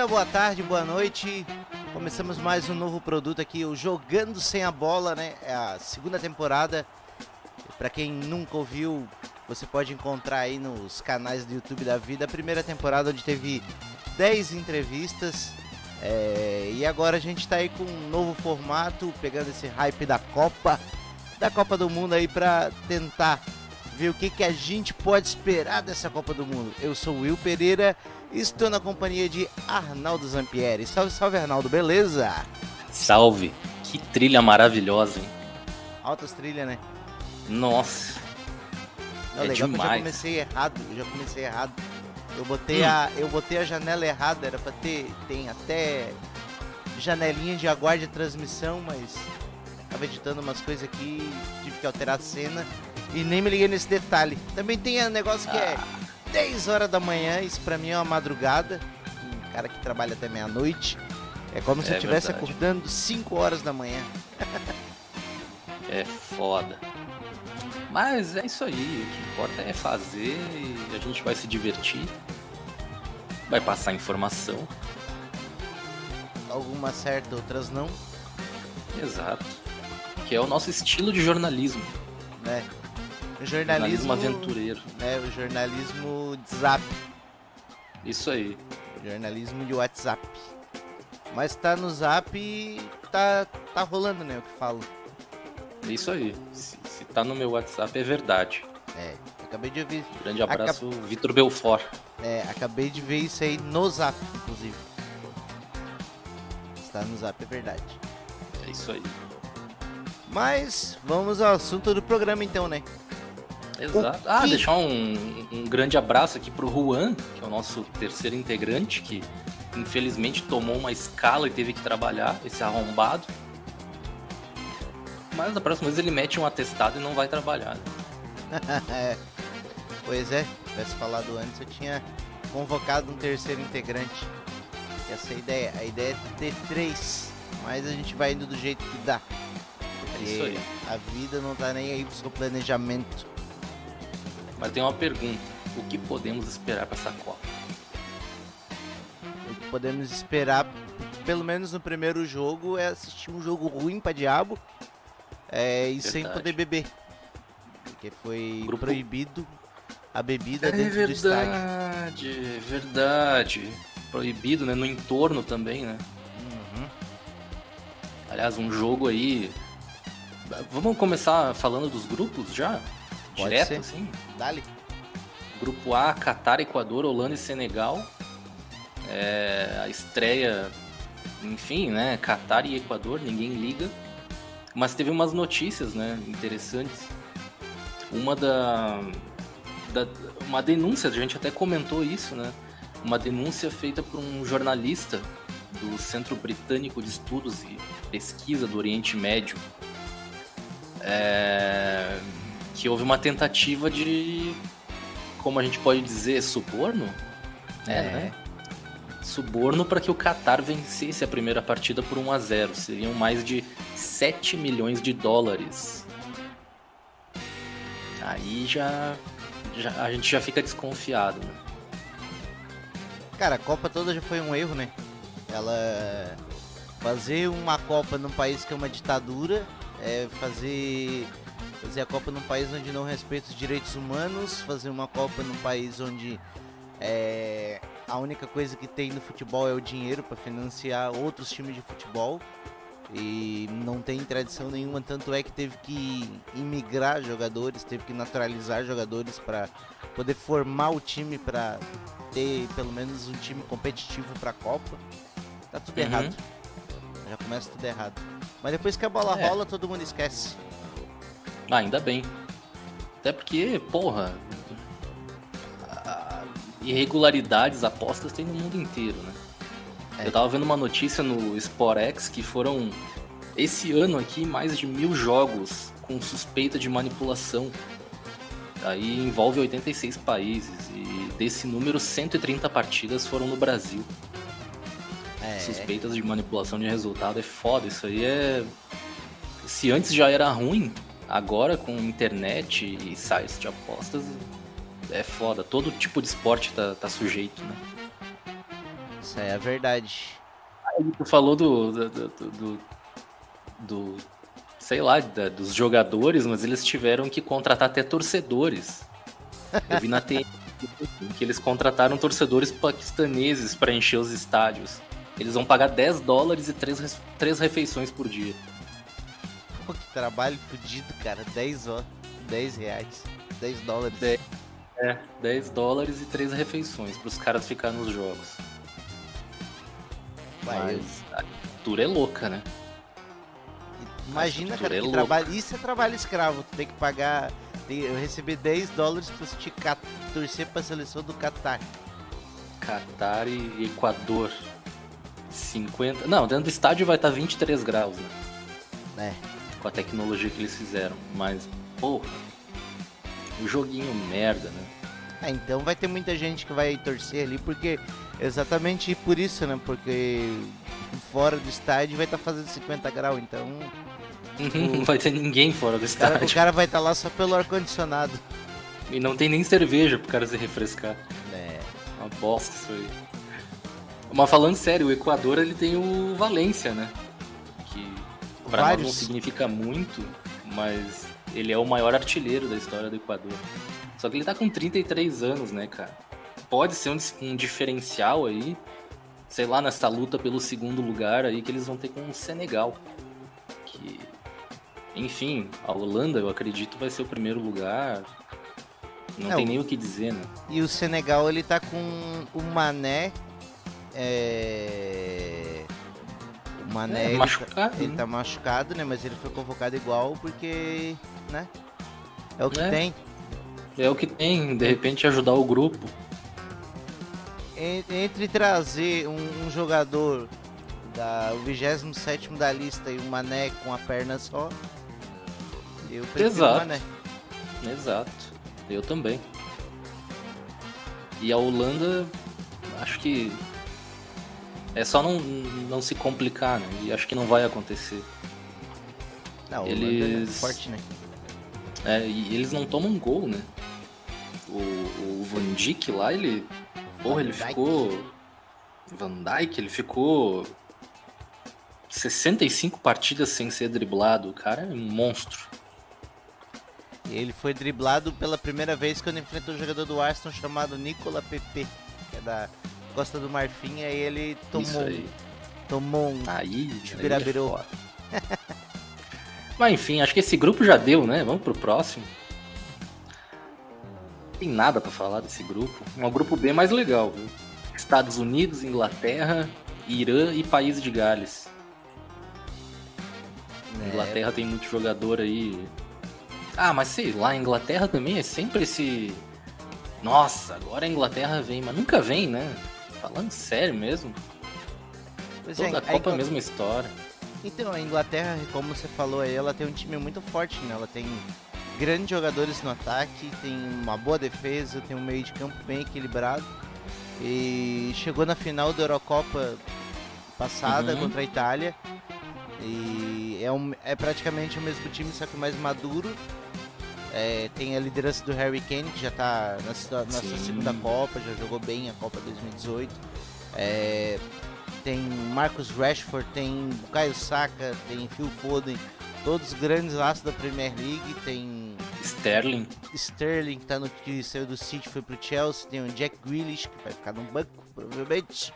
Dia, boa tarde, boa noite. Começamos mais um novo produto aqui, o Jogando Sem a Bola, né? É a segunda temporada. Para quem nunca ouviu, você pode encontrar aí nos canais do YouTube da vida a primeira temporada onde teve 10 entrevistas. É... e agora a gente tá aí com um novo formato, pegando esse hype da Copa, da Copa do Mundo aí para tentar ver o que, que a gente pode esperar dessa Copa do Mundo. Eu sou o Will Pereira estou na companhia de Arnaldo Zampieri. Salve, salve Arnaldo, beleza? Salve! Que trilha maravilhosa, hein? Altas trilhas, né? Nossa! Não, é legal demais. que eu já comecei errado, eu já comecei errado. Eu botei, a, eu botei a janela errada, era pra ter, tem até janelinha de aguarde de transmissão, mas tava editando umas coisas aqui, tive que alterar a cena e nem me liguei nesse detalhe. Também tem um negócio que é 10 horas da manhã, isso pra mim é uma madrugada. Um cara que trabalha até meia-noite. É como se É eu estivesse acordando 5 horas da manhã. É foda. Mas é isso aí, o que importa é fazer e a gente vai se divertir. Vai passar informação. Algumas certas, outras não, Exato. Que é o nosso estilo de jornalismo. né? Jornalismo jornalismo, aventureiro. né? O jornalismo de zap, Isso aí. jornalismo de WhatsApp. Mas tá no zap e tá, tá rolando, né? O que falo. É isso aí. Se, se tá no meu WhatsApp é verdade. É, acabei de ouvir. Grande abraço, Vitor Belfort. É, acabei de ver isso aí no zap, inclusive. Está no zap, é verdade. É isso aí. Mas vamos ao assunto do programa então, né? Exato. Ah, deixar um, um grande abraço aqui pro Juan, que é o nosso terceiro integrante, que infelizmente tomou uma escala e teve que trabalhar, esse arrombado. Mas da próxima vez ele mete um atestado e não vai trabalhar. É, pois é, se tivesse falado antes, eu tinha convocado um terceiro integrante. Essa é a ideia. A ideia é ter três, mas a gente vai indo do jeito que dá. Porque É isso aí. a vida não tá nem aí pro seu planejamento. Mas tem uma pergunta: o que podemos esperar para essa Copa? O que podemos esperar, pelo menos no primeiro jogo, é assistir um jogo ruim pra diabo é, e sem Verdade. poder beber. Porque foi Grupo- proibido a bebida É dentro do estádio. verdade, é verdade. Proibido, né? No entorno também, né? Uhum. Aliás, um jogo aí. Vamos começar falando dos grupos já? Pode Direto, ser. assim? Dali. Grupo A, Catar, Equador, Holanda e Senegal. É, a estreia, enfim, né? Catar e Equador, ninguém liga. Mas teve umas notícias, né? Interessantes. Uma da, da- Uma denúncia, a gente até comentou isso, né? Uma denúncia feita por um jornalista do Centro Britânico de Estudos e Pesquisa do Oriente Médio. É, que houve uma tentativa de como a gente pode dizer, suborno? É. né? Suborno para que o Qatar vencesse a primeira partida por 1 a 0 Seriam mais de 7 milhões de dólares. Aí já, já- a gente já fica desconfiado, né? Cara, a Copa toda já foi um erro, né? Ela fazer uma Copa num país que é uma ditadura, é fazer fazer a Copa num país onde não respeita os direitos humanos, fazer uma Copa num país onde é, a única coisa que tem no futebol é o dinheiro para financiar outros times de futebol e não tem tradição nenhuma, tanto é que teve que imigrar jogadores, teve que naturalizar jogadores para poder formar o time para ter pelo menos um time competitivo para a Copa. Tá tudo Uhum. errado. Já começa tudo errado. Mas depois que a bola É. rola, todo mundo esquece. Ah, ainda bem. Até porque, porra, irregularidades, apostas tem no mundo inteiro, né? É. Eu tava vendo uma notícia no SportX que foram, esse ano aqui, mais de mil jogos com suspeita de manipulação. Aí envolve 86 países e desse número, 130 partidas foram no Brasil. É, Suspeitas de manipulação de resultado é foda. Isso aí é. Se antes já era ruim, agora com internet e sites de apostas é foda. Todo tipo de esporte tá, tá sujeito, né? Essa é a verdade. Aí tu falou do. do, do, do, do sei lá, da, dos jogadores, mas eles tiveram que contratar até torcedores. Eu vi na TN que eles contrataram torcedores paquistaneses para encher os estádios. Eles vão pagar 10 dólares e 3, 3 refeições por dia. Pô, que trabalho fodido, cara. 10, ó, 10 reais. 10 dólares. 10, é, 10 dólares e 3 refeições para os caras ficarem nos jogos. Vai, Mas eu... a cultura é louca, né? Imagina, cara, é que trabalho. Isso é trabalho escravo. Tu tem que pagar. Eu receber 10 dólares pra te torcer pra seleção do Qatar. Qatar e Equador. 50. Não, dentro do estádio vai estar 23 graus, né? É. Com a tecnologia que eles fizeram. Mas, porra. O joguinho merda, né? É, então vai ter muita gente que vai torcer ali, porque exatamente por isso, né? Porque fora do estádio vai estar tá fazendo 50 graus, então. Não vai ter ninguém fora do estádio. Cara, o cara vai estar tá lá só pelo ar-condicionado. E não tem nem cerveja pro cara se refrescar. É. Uma bosta isso aí. Mas falando sério, o Equador ele tem o Valência, né? Pra Vários. nós não significa muito, mas ele é o maior artilheiro da história do Equador. Só que ele tá com 33 anos, né, cara? Pode ser um, um diferencial aí, sei lá, nessa luta pelo segundo lugar aí que eles vão ter com o Senegal. Que, enfim, a Holanda, eu acredito, vai ser o primeiro lugar. Não, tem nem o que dizer, né? E o Senegal, ele tá com o Mané é... O Mané. É, ele, machucado, tá, ele tá machucado, né? Mas ele foi convocado igual porque. né? É o que é. tem. É o que tem, de repente ajudar o grupo. Entre trazer um, um jogador da, o 27 da lista e o Mané com a perna só, eu prefiro Exato. o Mané. Exato, eu também. E a Holanda, acho que é só não, não se complicar, né? E acho que não vai acontecer. Não, eles... é forte, né? É, e eles não tomam gol, né? O, o Van Dijk lá, ele. Porra, ele ficou. Van Dijk, ele ficou. 65 partidas sem ser driblado. O cara é um monstro. Ele foi driblado pela primeira vez quando enfrentou um jogador do Arsenal chamado Nicola Pepe, que é da Costa do Marfim, aí ele tomou, aí. tomou um aí, birabiru. É Mas enfim, acho que esse grupo já deu, né? Vamos pro próximo. Não tem nada para falar desse grupo. É um grupo bem mais legal, viu? Estados Unidos, Inglaterra, Irã e País de Gales. É. Inglaterra tem muito jogador aí. Ah, mas sei lá, Inglaterra também é sempre esse. Nossa, agora a Inglaterra vem, mas nunca vem, né? Falando sério mesmo. Pois Toda é, a Copa a, a mesma história. Então, a Inglaterra, como você falou aí, ela tem um time muito forte, né? Ela tem grandes jogadores no ataque, tem uma boa defesa, tem um meio de campo bem equilibrado. E chegou na final da Eurocopa passada uhum. contra a Itália. E é, um, é praticamente o mesmo time, só que mais maduro. É, tem a liderança do Harry Kane, que já está na, na sua segunda Copa, já jogou bem a Copa 2018. É, tem Marcus Rashford, tem Caio Saka, tem Phil Foden, todos grandes laços da Premier League. Tem Sterling. Sterling, que, tá no, que saiu do City foi pro Chelsea. Tem o Jack Grealish, que vai ficar no banco, provavelmente.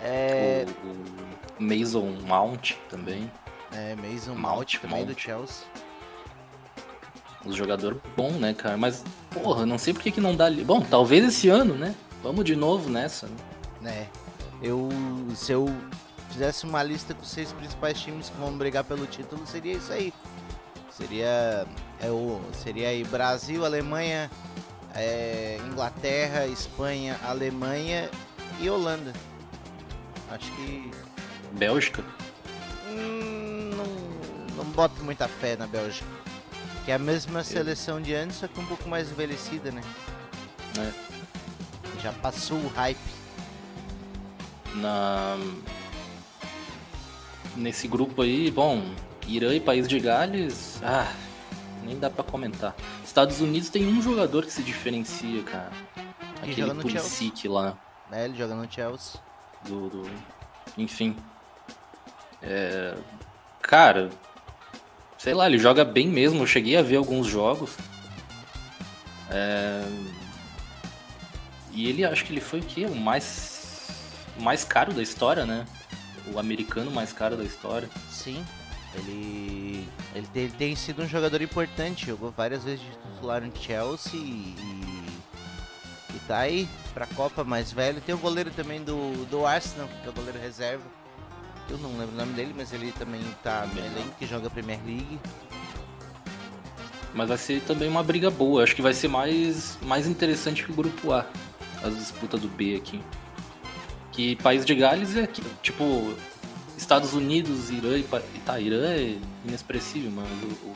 É... O, o Mason Mount também. É, Mason Mount, Mount também Mount. do Chelsea. Os jogador bom, né, cara? Mas, porra, não sei por que, que não dá ali. Bom, talvez esse ano, né? Vamos de novo nessa. Né? Eu. Se eu fizesse uma lista com os seis principais times que vão brigar pelo título, seria isso aí. Seria. É o, seria aí Brasil, Alemanha, é, Inglaterra, Espanha, Alemanha e Holanda. Acho que. Bélgica? Hum, não, não boto muita fé na Bélgica. Que é a mesma seleção de antes, só que um pouco mais envelhecida, né? É. Já passou o hype. Na... Nesse grupo aí, bom, Irã e País de Gales, ah, nem dá para comentar. Estados Unidos tem um jogador que se diferencia, cara. Aquele Pulisic lá. É, ele joga no Chelsea. Do, do... Enfim. É... Cara, sei lá, ele joga bem mesmo. Eu cheguei a ver alguns jogos. É... E ele, acho que ele foi o quê? O mais, mais caro da história, né? O americano mais caro da história. Sim, ele, ele, ele tem sido um jogador importante. Jogou várias vezes de titular no Chelsea e, e tá aí pra Copa mais velho. Tem o goleiro também do, do Arsenal, que é o goleiro reserva. Eu não lembro o nome dele, mas ele também tá no elenco que joga Premier League. Mas vai ser também uma briga boa. Acho que vai ser mais, mais interessante que o grupo A as disputas do B aqui. Que País de Gales é tipo Estados Unidos, Irã e tá, Irã é inexpressível, mas o, o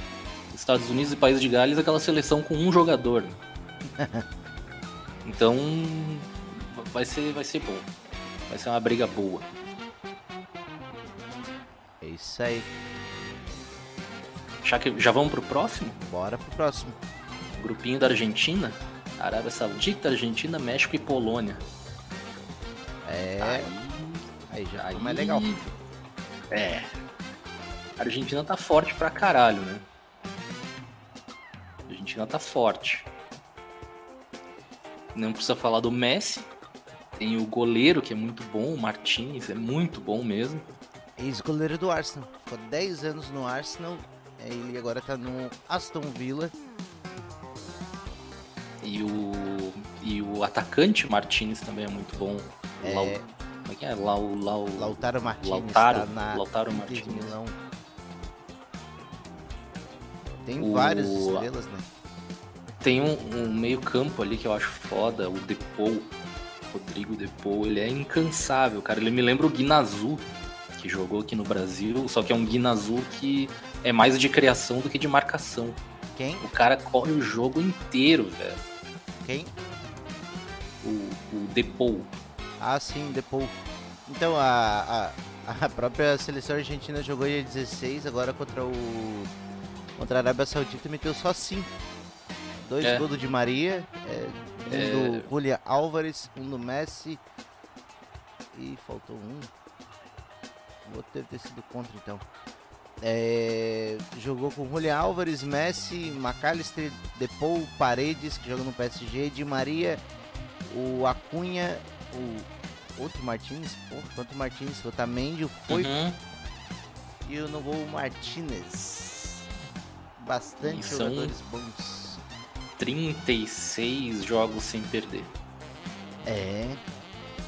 Estados Unidos e País de Gales é aquela seleção com um jogador. Né? então vai ser vai ser bom. Vai ser uma briga boa. É isso aí. Já, que, já vamos pro próximo? Bora pro próximo. Grupinho da Argentina. Arábia Saudita, Argentina, México e Polônia. É. Aí, aí já aí, mais legal. É. A Argentina tá forte pra caralho, né? A Argentina tá forte. Não precisa falar do Messi. Tem o goleiro que é muito bom, o Martinez, é muito bom mesmo. Ex-goleiro do Arsenal. Ficou 10 anos no Arsenal. Ele agora tá no Aston Villa. E o, e o atacante Martinez também é muito bom. É... Lau, como é que é? Lau, Lau, Lautaro Martinez. Lautaro, tá na Lautaro Martinez. Milão. Tem o... várias estrelas, né? Tem um, um, meio campo ali que eu acho foda, o Depou. Rodrigo Depou, ele é incansável, cara. Ele me lembra o Guinazu, que jogou aqui no Brasil, só que é um Guinazu que é mais de criação do que de marcação. Quem? O cara corre o jogo inteiro, velho. Quem? O, o Depou. Ah, sim, Depou. Então, a, a, a própria seleção argentina jogou dia 16, agora contra o contra a Arábia Saudita meteu só 5. Dois é. gols de Maria, é, um é... do Julia Álvares, um do Messi e faltou um. Vou ter, ter sido contra então. É, jogou com Julian Álvares, Messi, McAllister, Depou, Paredes, que joga no PSG, Di Maria, o Acunha, o outro Martins, porra, quanto Martins, o Otamendi, o Foi uhum. e o no gol Martinez. Bastante e jogadores bons. 36 jogos sem perder. É.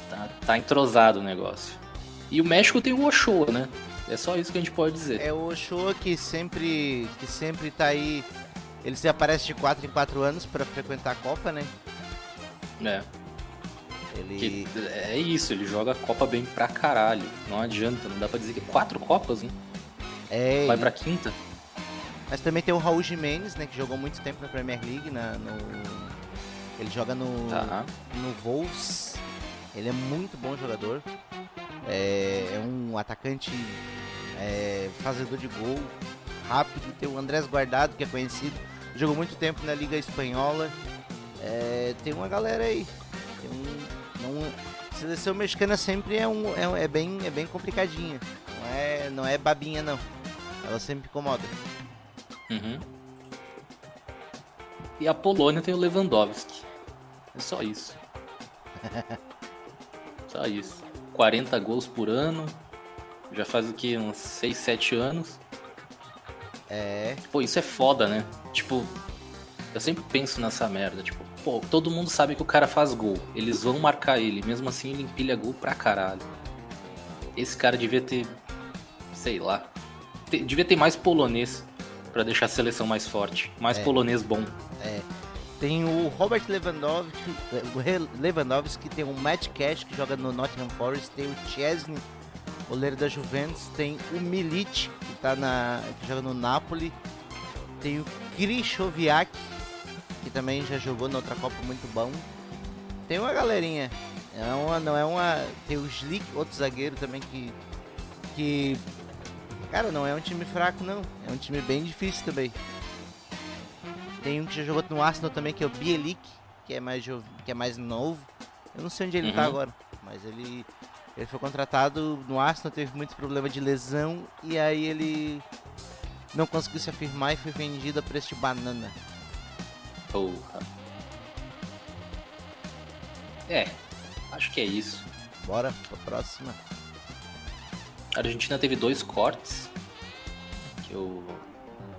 Tá, tá entrosado o negócio. E o México tem o Ochoa, né? É só isso que a gente pode dizer. É o Ochoa que sempre, que sempre tá aí. Ele se aparece de 4 em 4 anos para frequentar a Copa, né? É. Ele... Que é isso, ele joga a Copa bem pra caralho. Não adianta, não dá pra dizer que é quatro Copas, né? É. Vai pra quinta. Mas também tem o Raul Jimenez, né? Que jogou muito tempo na Premier League, na, no... Ele joga no, tá. no Wolves. Ele é muito bom jogador. É, é um atacante é, fazedor de gol, rápido. Tem o Andrés Guardado, que é conhecido, jogou muito tempo na Liga Espanhola. É, tem uma galera aí. Tem um, seleção mexicana sempre é, um, é, é, bem, é bem complicadinha. Não é, não é babinha, não. Ela sempre incomoda. Uhum. E a Polônia tem o Lewandowski. É só isso. só isso. 40 gols por ano. Já faz o que? Uns 6, 7 anos. É. Pô, isso é foda, né? Tipo, eu sempre penso nessa merda. Tipo, pô, todo mundo sabe que o cara faz gol. Eles vão marcar ele. Mesmo assim, ele empilha gol pra caralho. Esse cara devia ter. Sei lá. devia ter mais polonês para deixar a seleção mais forte. Mais é. polonês bom. Tem o Robert Lewandowski, Lewandowski, tem o Matt Cash, que joga no Nottingham Forest, tem o Chesney, goleiro da Juventus, tem o Milic, que, tá na, que joga no Napoli, tem o Krychowiak, que também já jogou na outra Copa muito bom. Tem uma galerinha, é uma, não é uma... Tem o Slick, outro zagueiro também que... que Cara, não é um time fraco não, é um time bem difícil também. Tem um que já jogou no Arsenal também, que é o Bielik, que é mais, que é mais novo. Eu não sei onde ele tá uhum. tá agora, mas ele, Ele foi contratado no Arsenal, teve muitos problemas de lesão e aí ele não conseguiu se afirmar e foi vendido a preço de banana. Porra. É, acho que é isso. Bora pra próxima. A Argentina teve dois cortes que eu,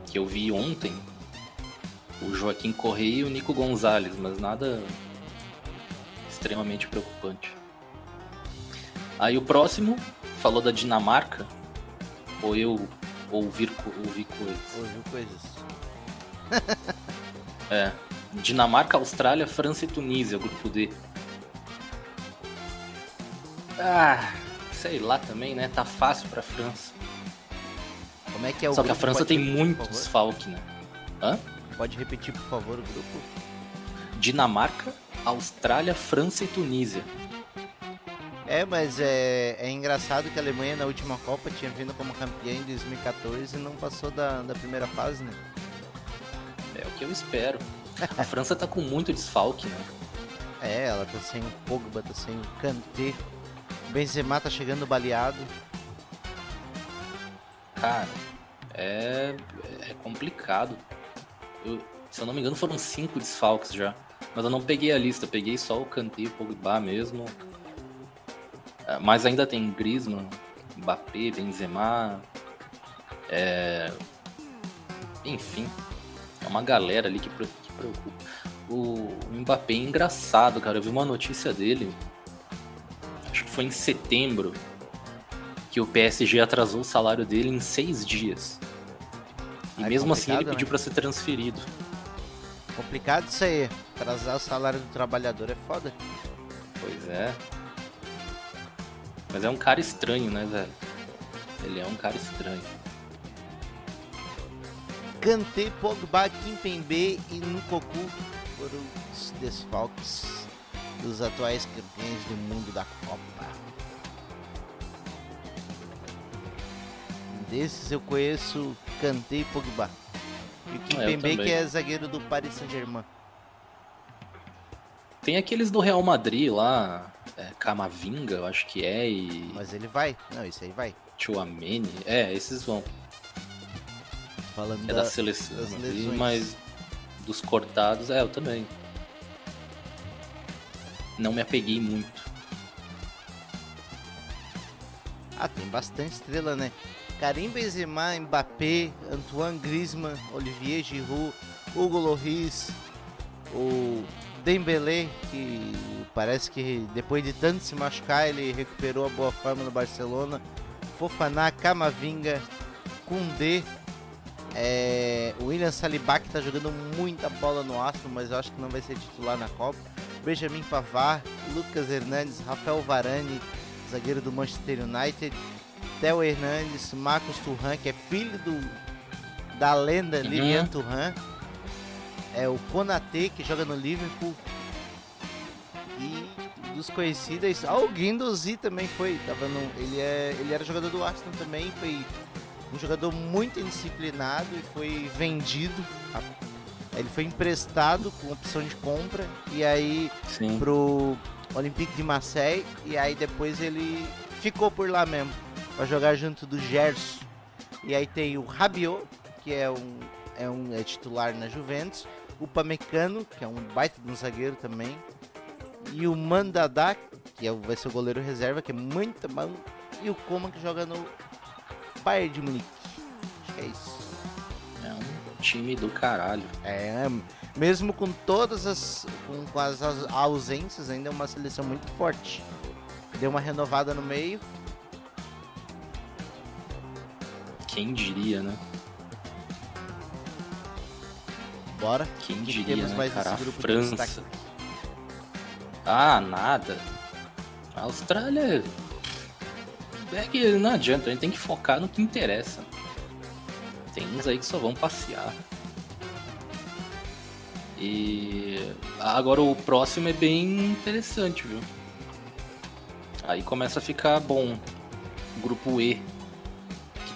que eu vi ontem. O Joaquim Correia e o Nico Gonzalez, mas nada extremamente preocupante. Aí o próximo falou da Dinamarca, ou eu ouvir, ouvir coisas. Ouviu coisas. É. Dinamarca, Austrália, França e Tunísia, grupo D. Ah, sei lá também, né? Tá fácil pra França. Como é que é o Só que a? França tem muito desfalque, né? Hã? Pode repetir, por favor, o grupo? Dinamarca, Austrália, França e Tunísia. É, mas é, é engraçado que a Alemanha na última Copa tinha vindo como campeã em 2014 e não passou da, da primeira fase, né? É o que eu espero. A França tá com muito desfalque, né? É, ela tá sem o Pogba, tá sem o Kanté. O Benzema tá chegando baleado. Cara, é, é complicado. Eu- se eu não me engano, foram cinco desfalques já. Mas eu não peguei a lista, peguei só o Kanté e o Pogba mesmo. É, Mas ainda tem Griezmann, Mbappé, Benzema. É... Enfim, é uma galera ali que, que preocupa. O Mbappé é engraçado, cara. Eu vi uma notícia dele. Acho que foi em setembro que o PSG atrasou o salário dele em seis dias. E é mesmo assim ele pediu né? pra ser transferido. Complicado isso aí. Atrasar o salário do trabalhador é foda. Pois é. Mas é um cara estranho, né, velho? Ele é um cara estranho. Kanté, Pogba, Kimpembe e Nkoku foram os desfalques dos atuais campeões do mundo da Copa. Desses eu conheço Kanté e Pogba. E o Kimpembe também. que é zagueiro do Paris Saint-Germain. Tem aqueles do Real Madrid lá, é, Camavinga, eu acho que é, e Mas ele vai? Não, isso aí vai. Chouameni. É, esses vão. Falando É da... da seleção. das lesões. Mas dos cortados, é, eu também. Não me apeguei muito. Ah, tem bastante estrela, né? Karim Benzema, Mbappé, Antoine Griezmann, Olivier Giroud, Hugo Lloris, o Dembélé, que parece que depois de tanto se machucar, ele recuperou a boa forma no Barcelona. Fofaná, Camavinga, Koundé, é, o William Saliba que tá jogando muita bola no Arsenal, mas eu acho que não vai ser titular na Copa. Benjamin Pavard, Lucas Hernandes, Rafael Varane, zagueiro do Manchester United, Theo Hernandes, Marcos Turhan, que é filho do da lenda Uhum. Lilian Turhan, é o Konate que joga no Liverpool e dos conhecidos, ah, o Guendouzi também foi, tava no, ele é, ele era jogador do Arsenal também, foi um jogador muito indisciplinado e foi vendido. Ele foi emprestado com opção de compra e aí Sim. pro Olympique de Marseille e aí depois ele ficou por lá mesmo para jogar junto do Gerson. E aí tem o Rabiot, que é um é um é titular na Juventus, o Pamecano, que é um baita de um zagueiro também, e o Mandadá, que é, vai ser o goleiro reserva, que é muito bom, e o Coman que joga no Bayern de Munique. Acho que é isso. É um time do caralho. É, mesmo com todas as com, com as aus- ausências, ainda é uma seleção muito forte. Deu uma renovada no meio. Quem diria, né? Bora. Quem que diria, temos né, mais cara? Grupo França. Ah, nada. A Austrália. É que não adianta, a gente tem que focar no que interessa. Tem uns aí que só vão passear. E agora o próximo é bem interessante, viu? Aí começa a ficar bom. Grupo E.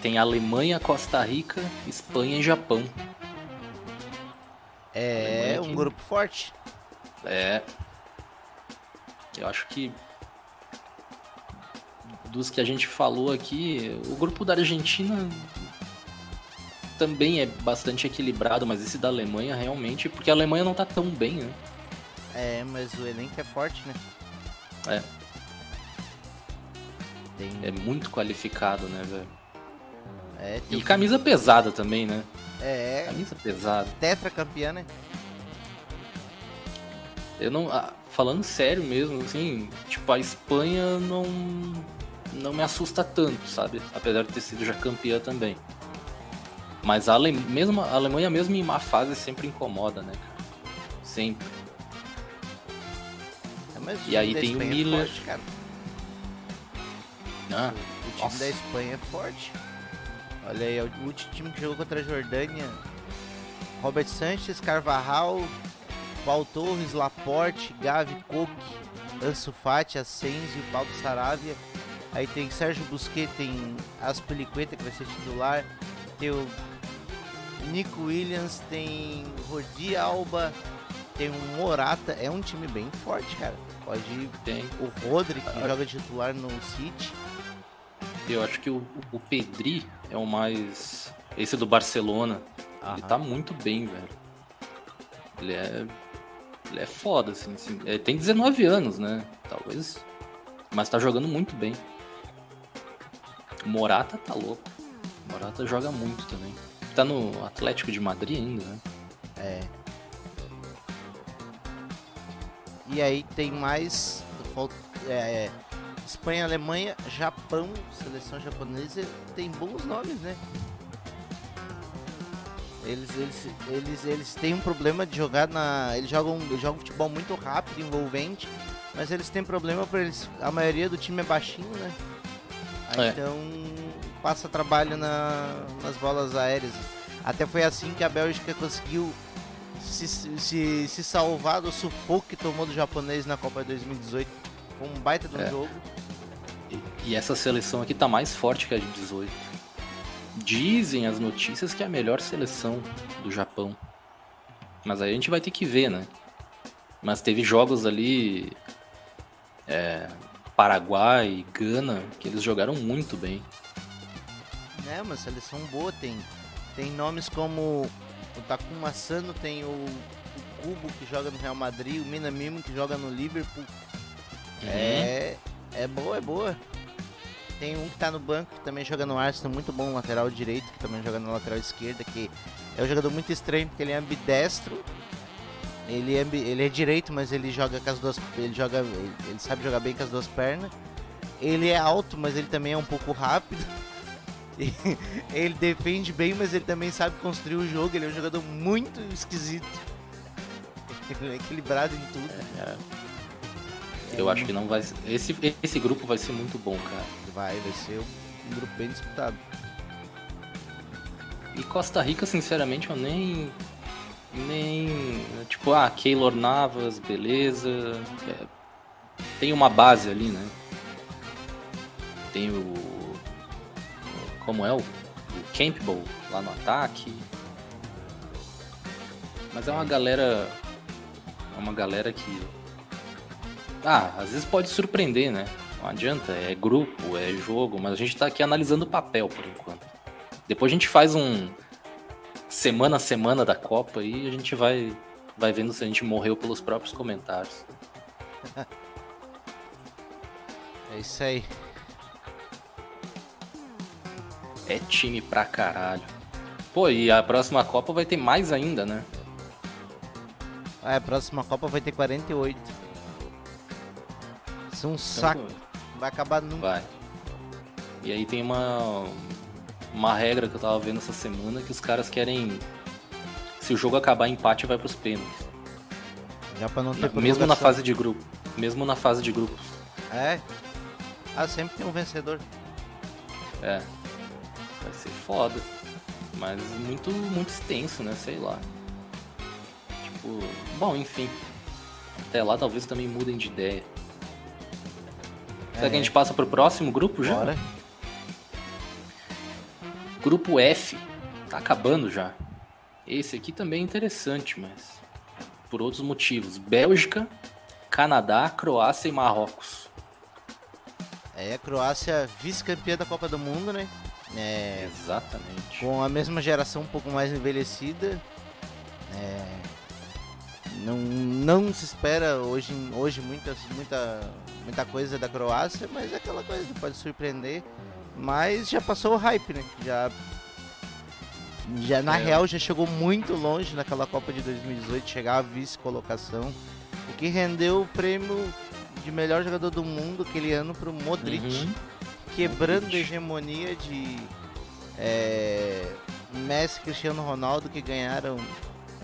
Tem Alemanha, Costa Rica, Espanha e Japão. É um grupo forte. É. Eu acho que. dos que a gente falou aqui, o grupo da Argentina também é bastante equilibrado, mas esse da Alemanha realmente, porque a Alemanha não tá tão bem, né? É, mas o elenco é forte, né? É. Tem... É muito qualificado, né, velho? É, e camisa pesada também, né? É. Camisa pesada. Tetra campeã, né? Eu não. Ah, falando sério mesmo, assim, tipo, a Espanha não. Não me assusta tanto, sabe? Apesar de ter sido já campeã também. Mas a, Ale... mesmo, a Alemanha, mesmo em má fase, sempre incomoda, né? Sempre. É, e aí tem o é Miller. É forte, cara. Ah, o, time nossa. da Espanha é forte. Olha aí, é o último time que jogou contra a Jordânia. Robert Sanches, Carvajal, Paul Torres, Laporte, Gavi, Coque, Ansu Fati, Asensio, Paulo Saravia. Aí tem Sérgio Busquet, tem Aspilicueta que vai ser titular. Tem o Nico Williams, tem Rodi Alba, tem um Morata. É um time bem forte, cara. Pode ir. Tem. O Rodri, que ah. joga titular no City. Eu acho que o, o Pedri é o mais. Esse do Barcelona. Aham. Ele tá muito bem, velho. Ele é. Ele é foda, assim. assim. Ele tem 19 anos, né? Talvez. Mas tá jogando muito bem. O Morata tá louco. O Morata joga muito também. Tá no Atlético de Madrid ainda, né? É. E aí tem mais. É, Espanha, Alemanha, Japão, seleção japonesa tem bons nomes, né? Eles, eles, eles, eles têm um problema de jogar na. Eles jogam, eles jogam futebol muito rápido, envolvente, mas eles têm problema por eles. A maioria do time é baixinho, né? É. Então passa trabalho na, nas bolas aéreas. Até foi assim que a Bélgica conseguiu se, se, se salvar do sufoco que tomou do japonês na Copa 2018. Foi um baita de um é. jogo. E, e, essa seleção aqui tá mais forte que a de 18. Dizem as notícias que é a melhor seleção do Japão. Mas aí a gente vai ter que ver, né? Mas teve jogos ali. É, Paraguai, Gana, que eles jogaram muito bem. É, uma seleção boa, tem, tem nomes como o Takuma Sano, tem o, o Kubo que joga no Real Madrid, o Minamimo que joga no Liverpool. É, é boa, é boa. Tem um que tá no banco que também joga no Arsenal, muito bom, lateral direito, que também joga na lateral esquerda, que é um jogador muito estranho, porque ele é ambidestro. Ele é, ele é direito, mas ele joga com as duas. Ele joga. Ele sabe jogar bem com as duas pernas. Ele é alto, mas ele também é um pouco rápido. ele defende bem, mas ele também sabe construir o jogo. Ele é um jogador muito esquisito. Ele é equilibrado em tudo. É, é. Eu acho que não vai ser. Esse, esse grupo vai ser muito bom, cara. Vai, vai ser um grupo bem disputado. E Costa Rica, sinceramente, eu nem. Nem. Tipo, ah, Keylor Navas, beleza. É, tem uma base ali, né? Tem o. Como é o. O Campbell lá no ataque. Mas é uma galera. É uma galera que ah, às vezes pode surpreender, né? Não adianta, é grupo, é jogo, mas a gente tá aqui analisando o papel por enquanto. Depois a gente faz um semana a semana da Copa e a gente vai, vai vendo se a gente morreu pelos próprios comentários. É isso aí. É time pra caralho. Pô, e a próxima Copa vai ter mais ainda, né? É, a próxima Copa vai ter 48 ser um saco. Vai acabar nunca. Vai. E aí tem uma, uma regra que eu tava vendo essa semana que os caras querem. Se o jogo acabar empate, vai pros pênaltis. Já pra não ter na, Mesmo na fase de grupo. Mesmo na fase de grupos. É. Ah, sempre tem um vencedor. É. Vai ser foda. Mas muito, muito extenso, né? Sei lá. Tipo. Bom, enfim. Até lá talvez também mudem de ideia. Será que a gente passa pro próximo grupo já? Bora. Grupo F. Tá acabando já. Esse aqui também é interessante, mas por outros motivos. Bélgica, Canadá, Croácia e Marrocos. É a Croácia vice-campeã da Copa do Mundo, né? É, Exatamente. Com a mesma geração um pouco mais envelhecida. É, não, não se espera hoje, hoje muita, muita, muita coisa da Croácia, mas é aquela coisa pode surpreender. Mas já passou o hype, né? Já, já na é. real já chegou muito longe naquela Copa de 2018, chegar à vice-colocação. O que rendeu o prêmio de melhor jogador do mundo aquele ano para o Modric, uhum. quebrando a hegemonia de é, Messi e Cristiano Ronaldo que ganharam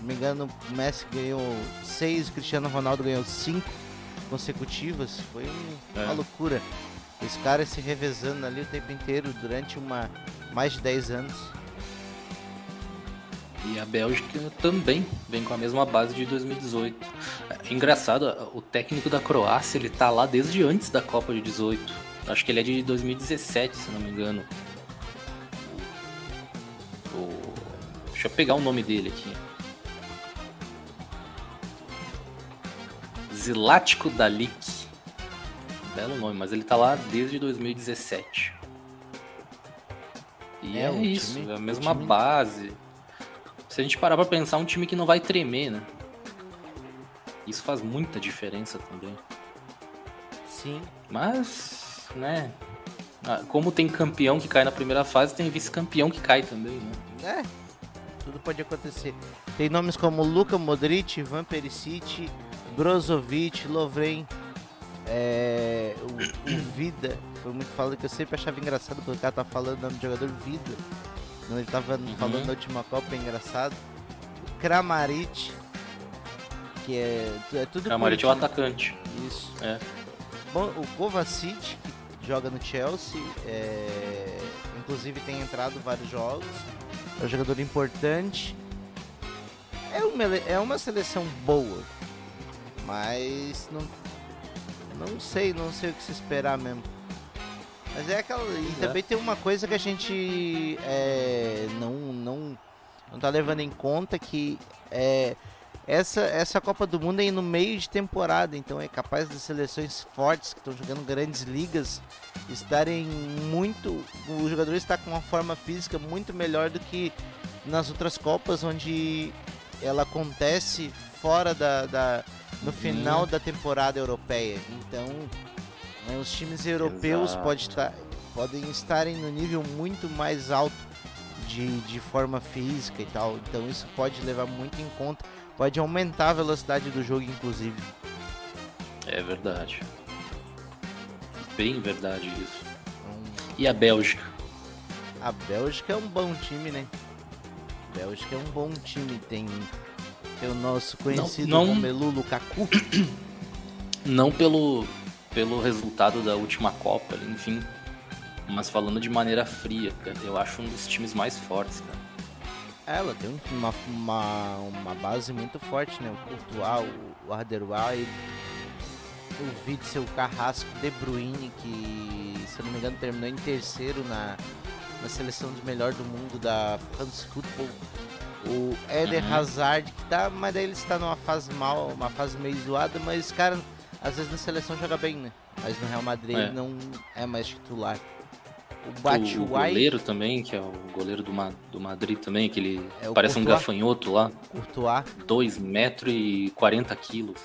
não me engano, o Messi ganhou seis, o Cristiano Ronaldo ganhou cinco consecutivas. Foi uma é. loucura. Os caras se revezando ali o tempo inteiro durante uma mais de 10 anos. E a Bélgica também vem com a mesma base de 2018. É engraçado, o técnico da Croácia, ele tá lá desde antes da Copa de 18. Acho que ele é de 2017, se não me engano. O... O... Deixa eu pegar o nome dele aqui. Zilático Dalik. Belo nome, mas ele tá lá desde 2017. E é, é isso, time, é a mesma time... base. Se a gente parar pra pensar, um time que não vai tremer, né? Isso faz muita diferença também. Sim. Mas, né? Ah, como tem campeão que cai na primeira fase, tem vice-campeão que cai também, né? É, tudo pode acontecer. Tem nomes como Luka Modric, Van Perisic, Brozovic, Lovren, é, o, o, Vida. Foi muito falado que eu sempre achava engraçado quando o cara tá falando o nome do jogador Vida. Quando ele tava uhum. falando da última Copa, é engraçado. O Kramaric, que é, é tudo Kramaric é o atacante. Isso. É. Bom, o Kovacic, que joga no Chelsea, é, inclusive tem entrado vários jogos. É um jogador importante. É uma, é uma seleção boa mas não, não sei, não sei o que se esperar mesmo. Mas é aquela. E é. também tem uma coisa que a gente é, não, não, não tá levando em conta que é, essa, essa Copa do Mundo é no meio de temporada, então é capaz de seleções fortes que estão jogando grandes ligas estarem muito. O jogador está com uma forma física muito melhor do que nas outras Copas, onde ela acontece fora da, da no final da temporada europeia. Então, né, os times europeus pode estar, podem estarem no nível muito mais alto de, de forma física e tal. Então, isso pode levar muito em conta, pode aumentar a velocidade do jogo, inclusive. É verdade. Bem verdade isso. Então, e a Bélgica? A Bélgica é um bom time, né? A Bélgica é um bom time, tem é o nosso conhecido não, não, Romelu Lukaku. Não pelo, pelo resultado da última Copa, enfim. Mas falando de maneira fria, eu acho um dos times mais fortes, cara. Ela tem uma, uma, uma base muito forte, né? O Courtois, o Arderweil, o Witzel, o Carrasco, De Bruyne, que, se eu não me engano, terminou em terceiro na, na seleção de melhor do mundo da France Football o Eder uhum. Hazard, que tá, mas daí ele está numa fase mal, uma fase meio zoada, mas cara às vezes na seleção joga bem, né? Mas no Real Madrid é. não é mais titular. O Batshuayi... O goleiro também, que é o goleiro do, Ma do Madrid também, que ele é parece Courtois. um gafanhoto lá. Courtois. 2 metros e 40 quilos.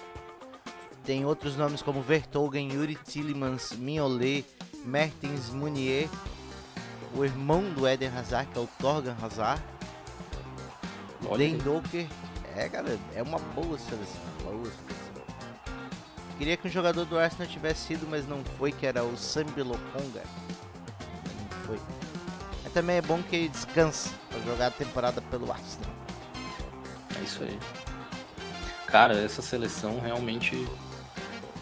Tem outros nomes como Vertogen, Yuri Tillemans, Mignolet, Mertens Munier, o irmão do Eder Hazard, que é o Torgan Hazard, Den Doker. É, cara, é uma boa seleção. Boa seleção. Queria que um jogador do Arsenal tivesse sido, mas não foi, que era o Sambi Lokonga. Não foi. Mas também é bom que ele descanse pra jogar a temporada pelo Arsenal. É isso aí. Cara, essa seleção realmente.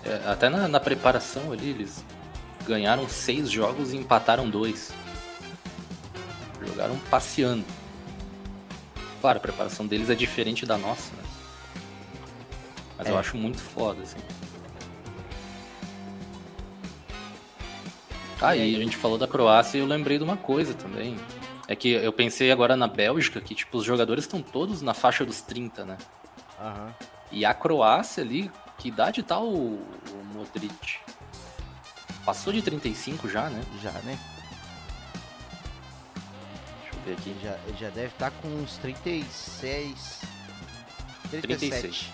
É, até na, na preparação ali, eles ganharam seis jogos e empataram dois. Jogaram passeando. Claro, a preparação deles é diferente da nossa, né? Mas é. eu acho muito foda, assim. Ah, e a gente falou da Croácia e eu lembrei de uma coisa também. É que eu pensei agora na Bélgica, que tipo, os jogadores estão todos na faixa dos 30, né? Uhum. E a Croácia ali, que idade tá o, o Modric? Passou de 35 já, né? Já, né? Ver aqui. Já, ele já deve estar com uns 36. 37. 36.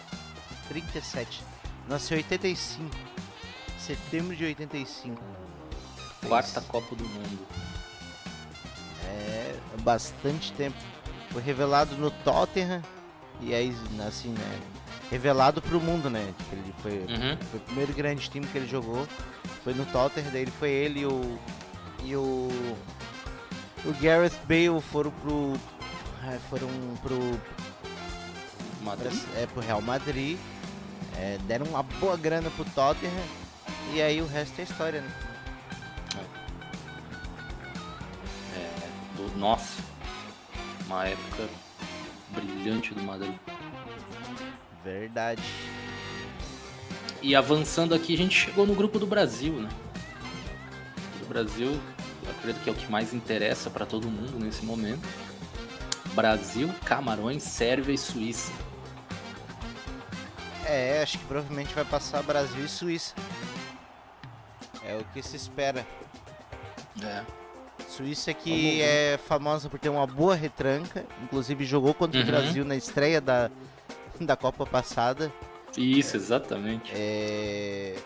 37. Nasceu em 85. Setembro de 85. Quarta Copa do Mundo. É bastante tempo. Foi revelado no Tottenham. E aí, assim, né? Revelado pro mundo, né? Ele foi, Uhum. foi o primeiro grande time que ele jogou. Foi no Tottenham, daí ele foi ele e o. E o. O Gareth Bale foram pro. ah, Foram pro. Madrid. É, pro Real Madrid. É, deram uma boa grana pro Tottenham. E aí o resto é história, né? É, do, nossa. Uma época brilhante do Madrid. Verdade. E avançando aqui, a gente chegou no grupo do Brasil, né? O Brasil, acredito que é o que mais interessa para todo mundo nesse momento. Brasil, Camarões, Sérvia e Suíça. É, acho que provavelmente vai passar Brasil e Suíça. É o que se espera. É. Suíça que é famosa por ter uma boa retranca, inclusive jogou contra Uhum. o Brasil na estreia da, da Copa passada. Isso, exatamente. É...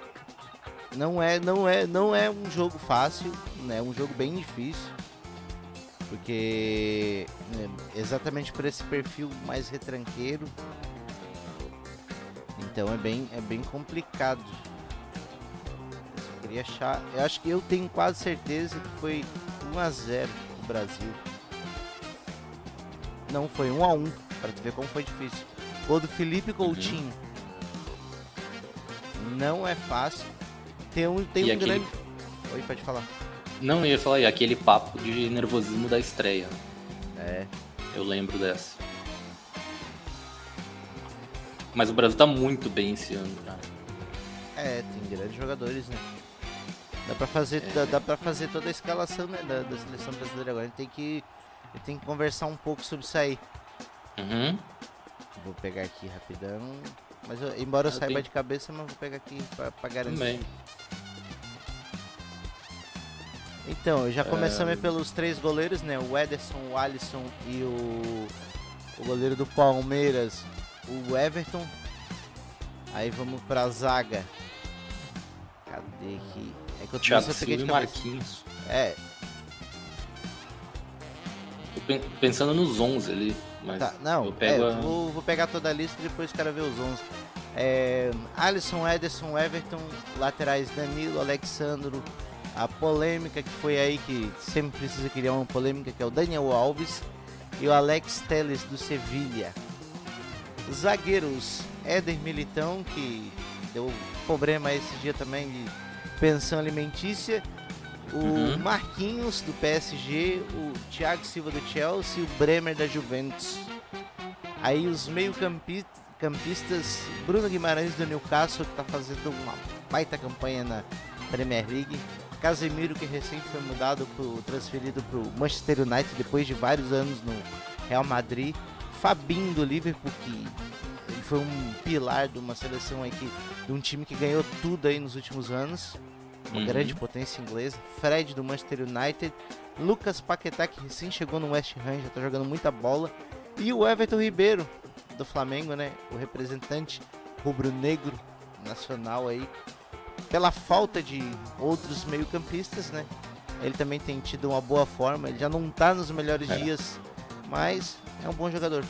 Não é, não é, não é um jogo fácil, né? É um jogo bem difícil. Porque né, exatamente por esse perfil mais retranqueiro. Então é bem, é bem complicado. Eu queria achar. Eu acho que eu tenho quase certeza que foi 1 a 0 o Brasil. Não, foi 1 a 1 para tu ver como foi difícil. Gol do Felipe Coutinho. Não é fácil. Tem um, tem E um aquele- grande. Oi, pode falar. Não, eu ia falar, e aquele papo de nervosismo da estreia. É. Eu lembro dessa. Mas o Brasil tá muito bem esse ano, cara. É, tem grandes jogadores, né? Dá pra fazer, É. dá, dá pra fazer toda a escalação né, da, da seleção brasileira agora. A gente tem que, a gente tem que conversar um pouco sobre isso aí. Uhum. Vou pegar aqui rapidão. Mas eu- embora eu, Eu saiba tenho- de cabeça, mas vou pegar aqui pra, pra garantir. Também. Então, já começamos É. pelos três goleiros, né? O Ederson, o Alisson e o, o goleiro do Palmeiras, o Everton. Aí vamos pra zaga. Cadê aqui? É que eu Thiago trouxe, eu peguei de cabeça. Marquinhos. É, Tô pen- pensando nos 11 ali, mas Tá, não, eu pego é, a- vou, vou pegar toda a lista e depois quero ver os 11. É, Alisson, Ederson, Everton, laterais Danilo, Alexandro, a polêmica que foi aí que sempre precisa criar uma polêmica, que é o Daniel Alves e o Alex Teles do Sevilha. Zagueiros, Éder Militão, que deu problema esse dia também de pensão alimentícia. O Uhum. Marquinhos do PSG, o Thiago Silva do Chelsea e o Bremer da Juventus. Aí os meio-campistas, Bruno Guimarães do Newcastle, que está fazendo uma baita campanha na Premier League. Casemiro, que recém foi mudado, pro, transferido para o Manchester United depois de vários anos no Real Madrid. Fabinho do Liverpool, que ele foi um pilar de uma seleção aí que, de um time que ganhou tudo aí nos últimos anos uma Uhum. grande potência inglesa. Fred do Manchester United. Lucas Paquetá, que recém chegou no West Ham, já tá jogando muita bola. E o Everton Ribeiro, do Flamengo, né? O representante rubro-negro nacional aí. Pela falta de outros meio-campistas, né? Ele também tem tido uma boa forma. Ele já não tá nos melhores É. dias, mas é um bom jogador.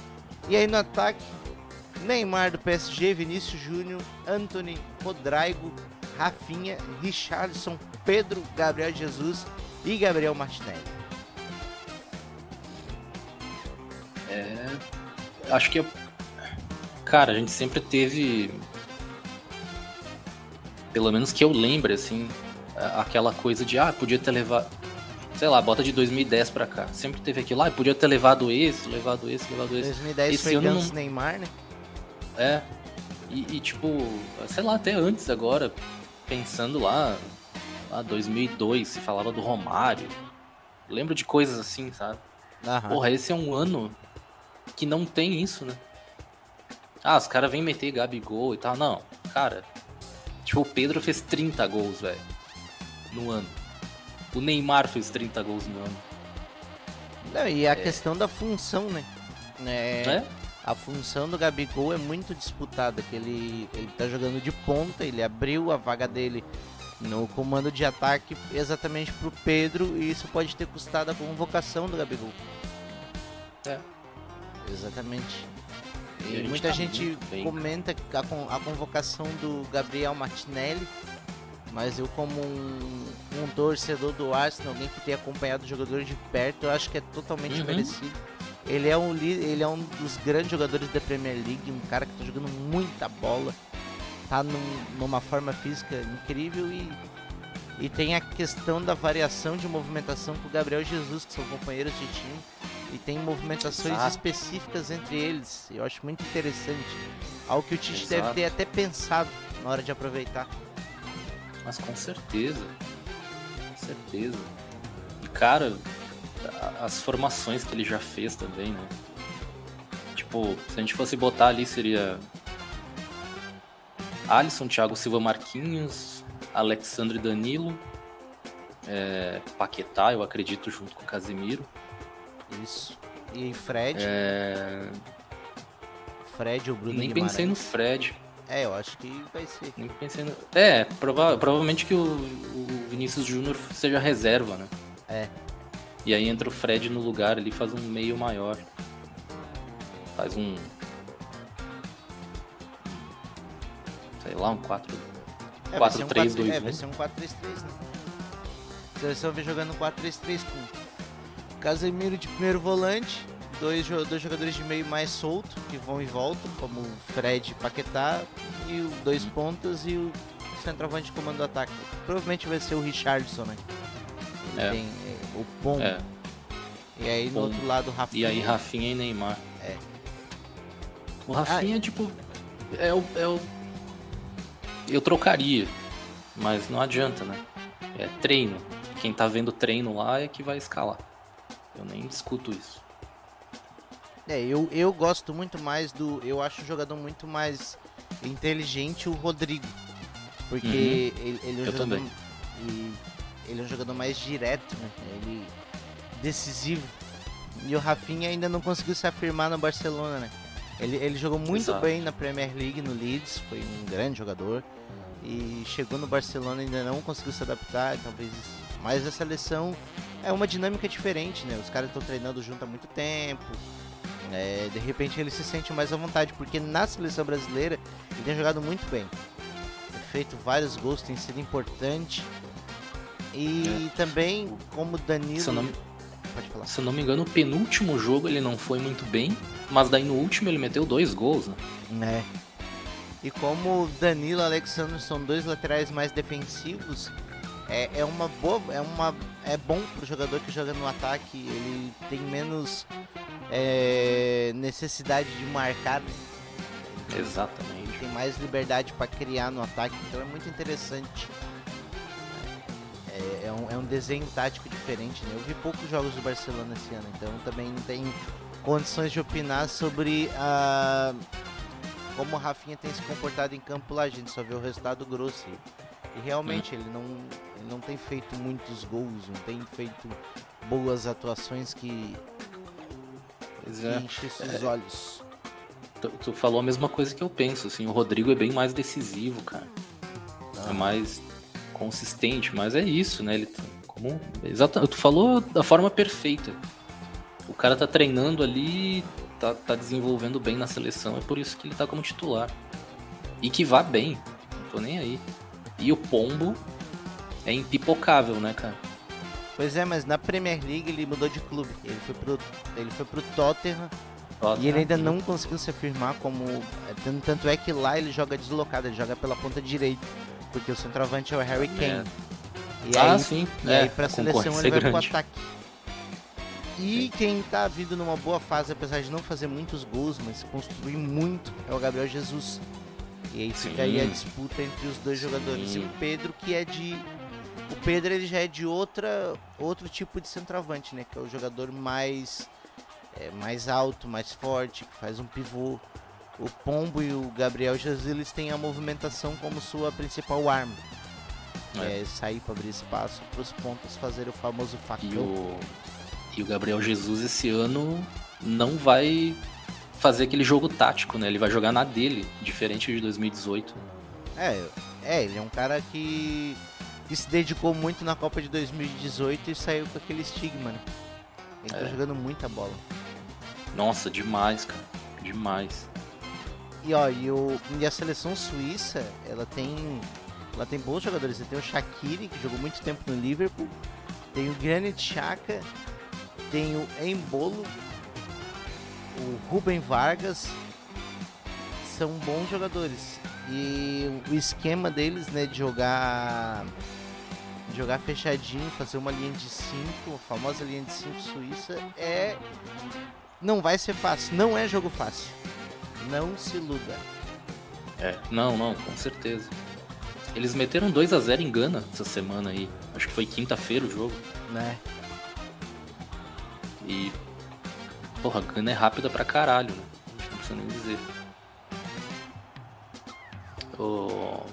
E aí no ataque, Neymar do PSG, Vinícius Júnior, Anthony, Rodrigo, Rafinha, Richarlison, Pedro, Gabriel Jesus e Gabriel Martinelli. É, acho que, cara, a gente sempre teve, pelo menos que eu lembre, assim, aquela coisa de, ah, podia ter levado, sei lá, bota de 2010 pra cá. Sempre teve aquilo, ah, podia ter levado esse, levado esse, levado esse. 2010 Esse foi ano não- Neymar, né? É. E, e, tipo, sei lá, até antes agora, pensando lá, lá 2002, se falava do Romário. Lembro de coisas assim, sabe? Aham. Porra, esse é um ano que não tem isso, né? Ah, os caras vêm meter Gabigol e tal. Não, cara. Tipo, o Pedro fez 30 gols, velho. no ano. O Neymar fez 30 gols no ano. Não, e a é. questão da função, né? É, é? A função do Gabigol é muito disputada, que ele, ele tá jogando de ponta, ele abriu a vaga dele no comando de ataque exatamente pro Pedro e isso pode ter custado a convocação do Gabigol. É. Exatamente. E, e muita tá gente comenta a, a convocação do Gabriel Martinelli mas eu como um, um, torcedor do Arsenal, alguém que tem acompanhado o jogador de perto, eu acho que é totalmente uhum. merecido. Ele é, um, ele é um dos grandes jogadores da Premier League, um cara que está jogando muita bola, tá num, numa forma física incrível e, e tem a questão da variação de movimentação com o Gabriel Jesus, que são companheiros de time, e tem movimentações Exato. específicas entre eles. Eu acho muito interessante. Algo que o Tite Exato. deve ter até pensado na hora de aproveitar. Mas com certeza. Com certeza. E cara, as formações que ele já fez também, né? Tipo, se a gente fosse botar ali seria Alisson, Thiago Silva Marquinhos, Alexandre Danilo, é, Paquetá, eu acredito, junto com o Casemiro. Isso. E Fred? É... Fred ou Bruno Nem Guimarães. pensei no Fred. É, eu acho que vai ser. Nem pensei no... É, prova... provavelmente que o, o Vinícius Júnior seja reserva, né? É. E aí entra o Fred no lugar ali, faz um meio maior. Faz um. Sei lá, um 4. É, 4 3 2 É, vai ser um 4 3 3, né? A seleção vem jogando 4 3 3 com Casemiro de primeiro volante, dois, dois jogadores de meio mais solto, que vão e voltam, como o Fred e Paquetá, e o dois pontas e o centroavante comando do ataque. Provavelmente vai ser o Richardson, né? É. Tem o Pom. É. E aí no outro lado o Rafinha. E aí Rafinha e Neymar. É. O Rafinha, ah, tipo, é o, é o. Eu trocaria, mas não adianta, né? É treino. Quem tá vendo treino lá é que vai escalar. Eu nem discuto isso. É, eu, eu gosto muito mais do. Eu acho o jogador muito mais inteligente o Rodrigo. Porque uhum. ele, ele, é um eu jogador. Também. E ele é um jogador mais direto, né? Ele decisivo. E o Rafinha ainda não conseguiu se afirmar no Barcelona, né? Ele, ele jogou muito Exato. bem na Premier League, no Leeds, foi um grande jogador. E chegou no Barcelona e ainda não conseguiu se adaptar, talvez. Mas a seleção é uma dinâmica diferente, né? Os caras estão treinando junto há muito tempo. É, de repente ele se sente mais à vontade, porque na seleção brasileira ele tem jogado muito bem. Tem feito vários gols, tem sido importante. E também, como Danilo. Se eu, não, se eu não me engano, o penúltimo jogo ele não foi muito bem, mas daí no último ele meteu dois gols, né? É. E como Danilo e Alexandre são dois laterais mais defensivos, é, é uma boa. É, uma, é bom pro jogador que joga no ataque. Ele tem menos é, necessidade de marcar. Exatamente. Tem mais liberdade para criar no ataque, então é muito interessante. É, é, um, é um desenho tático diferente. Né? Eu vi poucos jogos do Barcelona esse ano, então também não tenho condições de opinar sobre a como o Rafinha tem se comportado em campo lá. A gente só vê o resultado grosso. E realmente hum. ele não, ele não tem feito muitos gols, não tem feito boas atuações que pois é. enche seus é. olhos. Tu, tu, falou a mesma coisa que eu penso, assim, o Rodrigo é bem mais decisivo, cara. É mais consistente, mas é isso, né? Ele tá como exato, tu falou da forma perfeita. O cara tá treinando ali, tá, tá desenvolvendo bem na seleção, é por isso que ele tá como titular. E que vá bem, não tô nem aí. E o Pombo é impipocável, né, cara? Pois é, mas na Premier League ele mudou de clube. Ele foi pro, ele foi pro Tottenham, Tottenham e ele ainda não conseguiu se afirmar como. Tanto é que lá ele joga deslocado, ele joga pela ponta direita. Porque o centroavante é o Harry Kane. É. E ah, sim. E é, aí pra seleção ele vai grande. pro ataque. E quem tá vindo numa boa fase, apesar de não fazer muitos gols, mas construir muito, é o Gabriel Jesus. E aí fica aí a disputa entre os dois jogadores. Sim. E o Pedro, que é de o Pedro ele já é de outra outro tipo de centroavante, né? Que é o jogador mais é, mais alto, mais forte, que faz um pivô. O Pombo e o Gabriel Jesus eles têm a movimentação como sua principal arma. É, é sair para abrir espaço para os pontos fazer o famoso facão. E o, e o Gabriel Jesus esse ano não vai fazer aquele jogo tático, né? Ele vai jogar na dele, diferente de 2018. É, é ele é um cara que, que se dedicou muito na Copa de 2018 e saiu com aquele estigma, né? Ele tá é. tá jogando muita bola. Nossa, demais, cara. Demais. E ó, e, o, e a seleção suíça, ela tem. Ela tem bons jogadores. Tem o Shaqiri, que jogou muito tempo no Liverpool. Tem o Granit Xhaka. Tem o Embolo. O Ruben Vargas. São bons jogadores. E o esquema deles, né, de jogar jogar fechadinho, fazer uma linha de 5, a famosa linha de 5 suíça, é. Não vai ser fácil, não é jogo fácil. Não se iluda. É, não, não, com certeza. Eles meteram 2 a 0 em Gana essa semana aí. Acho que foi quinta-feira o jogo. Né? E. Porra, Gana é rápida pra caralho, né? Acho que não precisa nem dizer. O...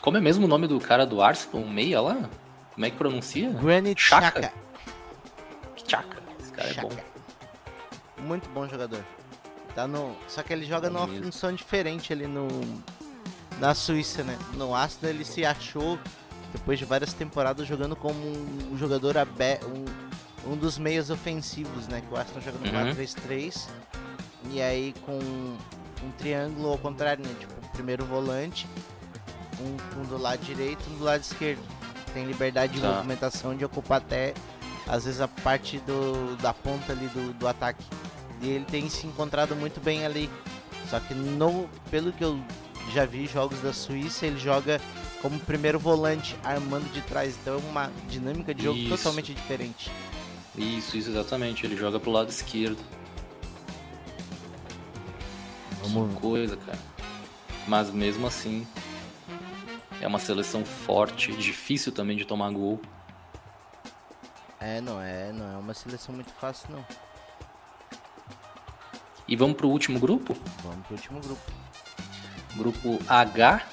Como é mesmo o nome do cara do Arsenal? Meia lá? Como é que pronuncia? Granit Chaka. Chaka. Esse cara Chaka. é bom. Muito bom jogador. Tá no... Só que ele joga é numa mesmo. função diferente ali no. Na Suíça, né? No Arsenal ele se achou, depois de várias temporadas, jogando como um jogador aberto. Um, um dos meios ofensivos, né? Que o Arsenal joga no uhum. 4-3-3. E aí com um triângulo ao contrário, né? Tipo, primeiro volante, um, um, do lado direito e um do lado esquerdo. Tem liberdade de tá. movimentação de ocupar até, às vezes, a parte do, da ponta ali do, do ataque. E ele tem se encontrado muito bem ali. Só que no, pelo que eu já vi jogos da Suíça, ele joga como primeiro volante, armando de trás. Então é uma dinâmica de jogo isso. totalmente diferente. Isso, isso exatamente. Ele joga pro lado esquerdo. Vamos... Que coisa, cara. Mas mesmo assim, é uma seleção forte, difícil também de tomar gol. É, não é, não é uma seleção muito fácil não. E vamos pro último grupo? Vamos pro último grupo. Grupo H,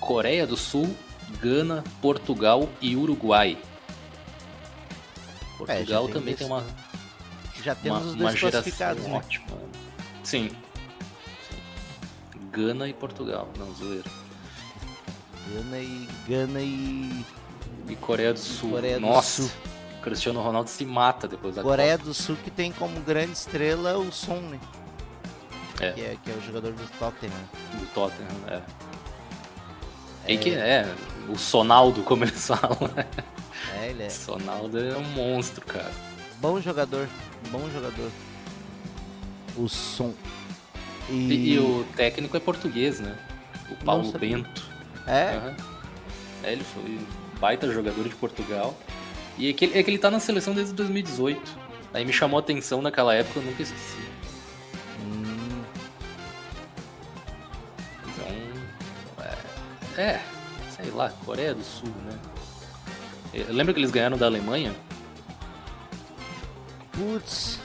Coreia do Sul, Gana, Portugal e Uruguai. Portugal é, também tem uma já temos uma, os dois classificados, né? ótima. Sim. Gana e Portugal, não zoeira. Gana e Gana e e Coreia do Sul. Coreia Nossa. Do Sul. Cristiano Ronaldo se mata depois da Coreia Copa. do Sul que tem como grande estrela o Son, né? É. Que, é, que é o jogador do Tottenham. Do Tottenham, é. é. Que é, o Sonaldo, como eles falam. Né? É, ele é. Sonaldo é um monstro, cara. Bom jogador, bom jogador. O Som. E... e, e o técnico é português, né? O Paulo Bento. É? Uhum. é? Ele foi baita jogador de Portugal. E é que, ele, é que ele tá na seleção desde 2018. Aí me chamou a atenção naquela época, eu nunca esqueci. É, é, sei lá, Coreia do Sul, né? Lembra que eles ganharam da Alemanha? Putz.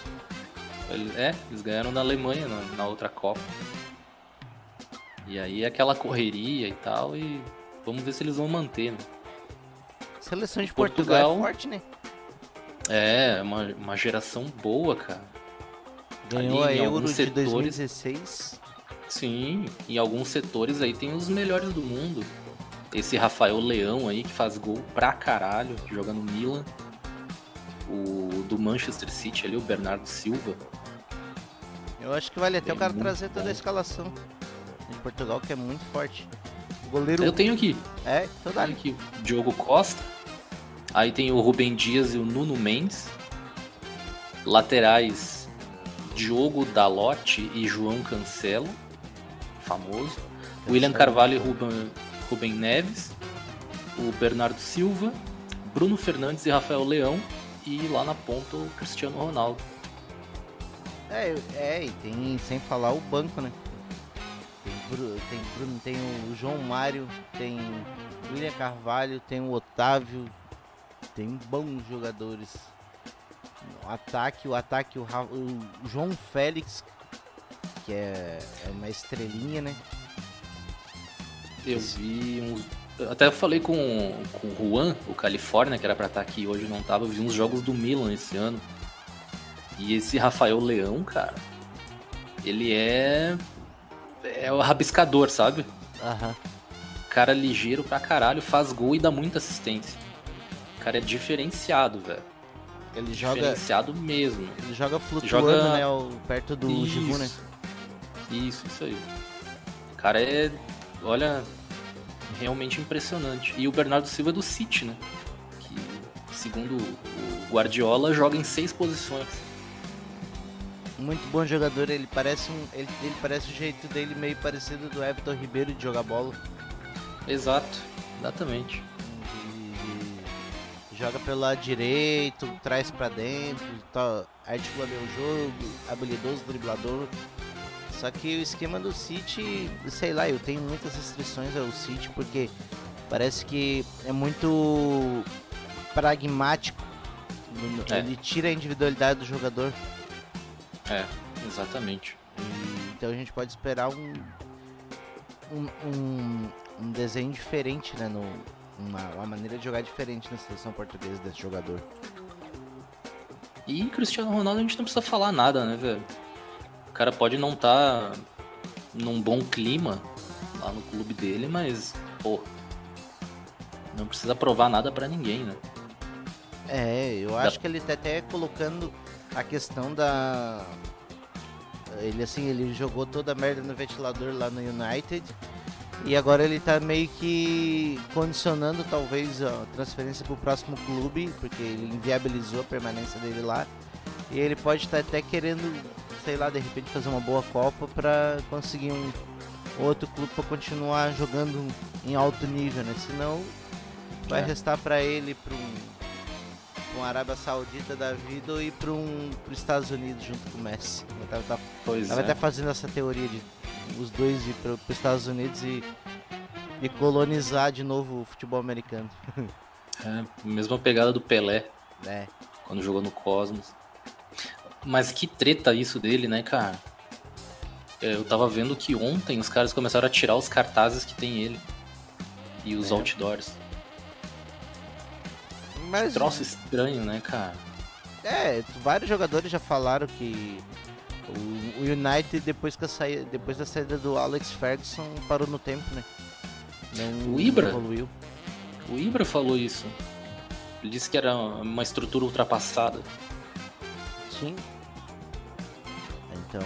É, eles ganharam da Alemanha na, na outra Copa. E aí aquela correria e tal, e vamos ver se eles vão manter, né? Seleção de Portugal, Portugal é forte, né? É, uma, uma geração boa, cara. Ganhou Ali, a Euro de setores, 2016. Sim, em alguns setores aí tem os melhores do mundo. Esse Rafael Leão aí que faz gol pra caralho, joga no Milan. O do Manchester City ali, o Bernardo Silva. Eu acho que vale até o cara trazer toda a escalação de Portugal, que é muito forte. O goleiro. Eu tenho aqui. É, então dá. aqui. Diogo Costa. Aí tem o Rubem Dias e o Nuno Mendes. Laterais Diogo Dalote e João Cancelo. Famoso. William Carvalho e Ruben, Ruben Neves. O Bernardo Silva. Bruno Fernandes e Rafael Leão. E lá na ponta o Cristiano Ronaldo. É, é, e tem sem falar o banco, né? Bruno, tem Bruno, tem o João Mário, tem o William Carvalho, tem o Otávio, tem bons jogadores. O ataque, o ataque, o, o João Félix, que é, é, uma estrelinha, né? Eu vi uns Eu até falei com, com o Juan, o Califórnia, que era pra estar aqui hoje, não tava. Eu vi uns jogos do Milan esse ano. E esse Rafael Leão, cara, ele é. É o rabiscador, sabe? Aham. Cara ligeiro pra caralho, faz gol e dá muita assistência. O cara é diferenciado, velho. Ele joga, Diferenciado mesmo. ele joga flutuando, Joga- né? perto do Giroud, né? Isso, isso aí. O cara é, olha, realmente impressionante. E o Bernardo Silva é do City, né? Que, segundo o Guardiola, joga em seis posições. Muito bom jogador, ele parece um. Ele, ele parece o jeito dele meio parecido do Everton Ribeiro de jogar bola. Exato, exatamente. Joga pelo lado direito, traz pra dentro, tá, articula bem o jogo, habilidoso driblador. Só que o esquema do City, sei lá, eu tenho muitas restrições ao City porque parece que é muito pragmático. É. Ele tira a individualidade do jogador. É, exatamente. E- então a gente pode esperar um, um, um, um desenho diferente, né? No, uma, uma maneira de jogar diferente na seleção portuguesa desse jogador. E Cristiano Ronaldo a gente não precisa falar nada, né, velho? O cara pode não estar num bom clima lá no clube dele, mas, pô, não precisa provar nada pra ninguém, né? É, eu acho que ele tá até colocando a questão da. Ele assim, ele jogou toda a merda no ventilador lá no United. E agora ele tá meio que condicionando talvez a transferência pro próximo clube, porque ele inviabilizou a permanência dele lá. E ele pode estar até querendo, sei lá, de repente fazer uma boa Copa pra conseguir um outro clube pra continuar jogando em alto nível, né? Senão vai É. restar pra ele para um pra uma Arábia Saudita da vida ou ir para um pros Estados Unidos junto com o Messi. Eu tava, tava, Pois tava é. até fazendo essa teoria de os dois ir para os Estados Unidos e, e colonizar de novo o futebol americano. É, mesma pegada do Pelé, É, quando jogou no Cosmos. Mas que treta isso dele, né, cara? É, Eu tava vendo que ontem os caras começaram a tirar os cartazes que tem ele. E os É. outdoors. mas Troço estranho, né, cara? é, vários jogadores já falaram que o, o United depois que a saída, depois da saída do Alex Ferguson parou no tempo, né? Não O Ibra? evoluiu. O Ibra falou isso. Ele disse que era uma estrutura ultrapassada. Sim. Então,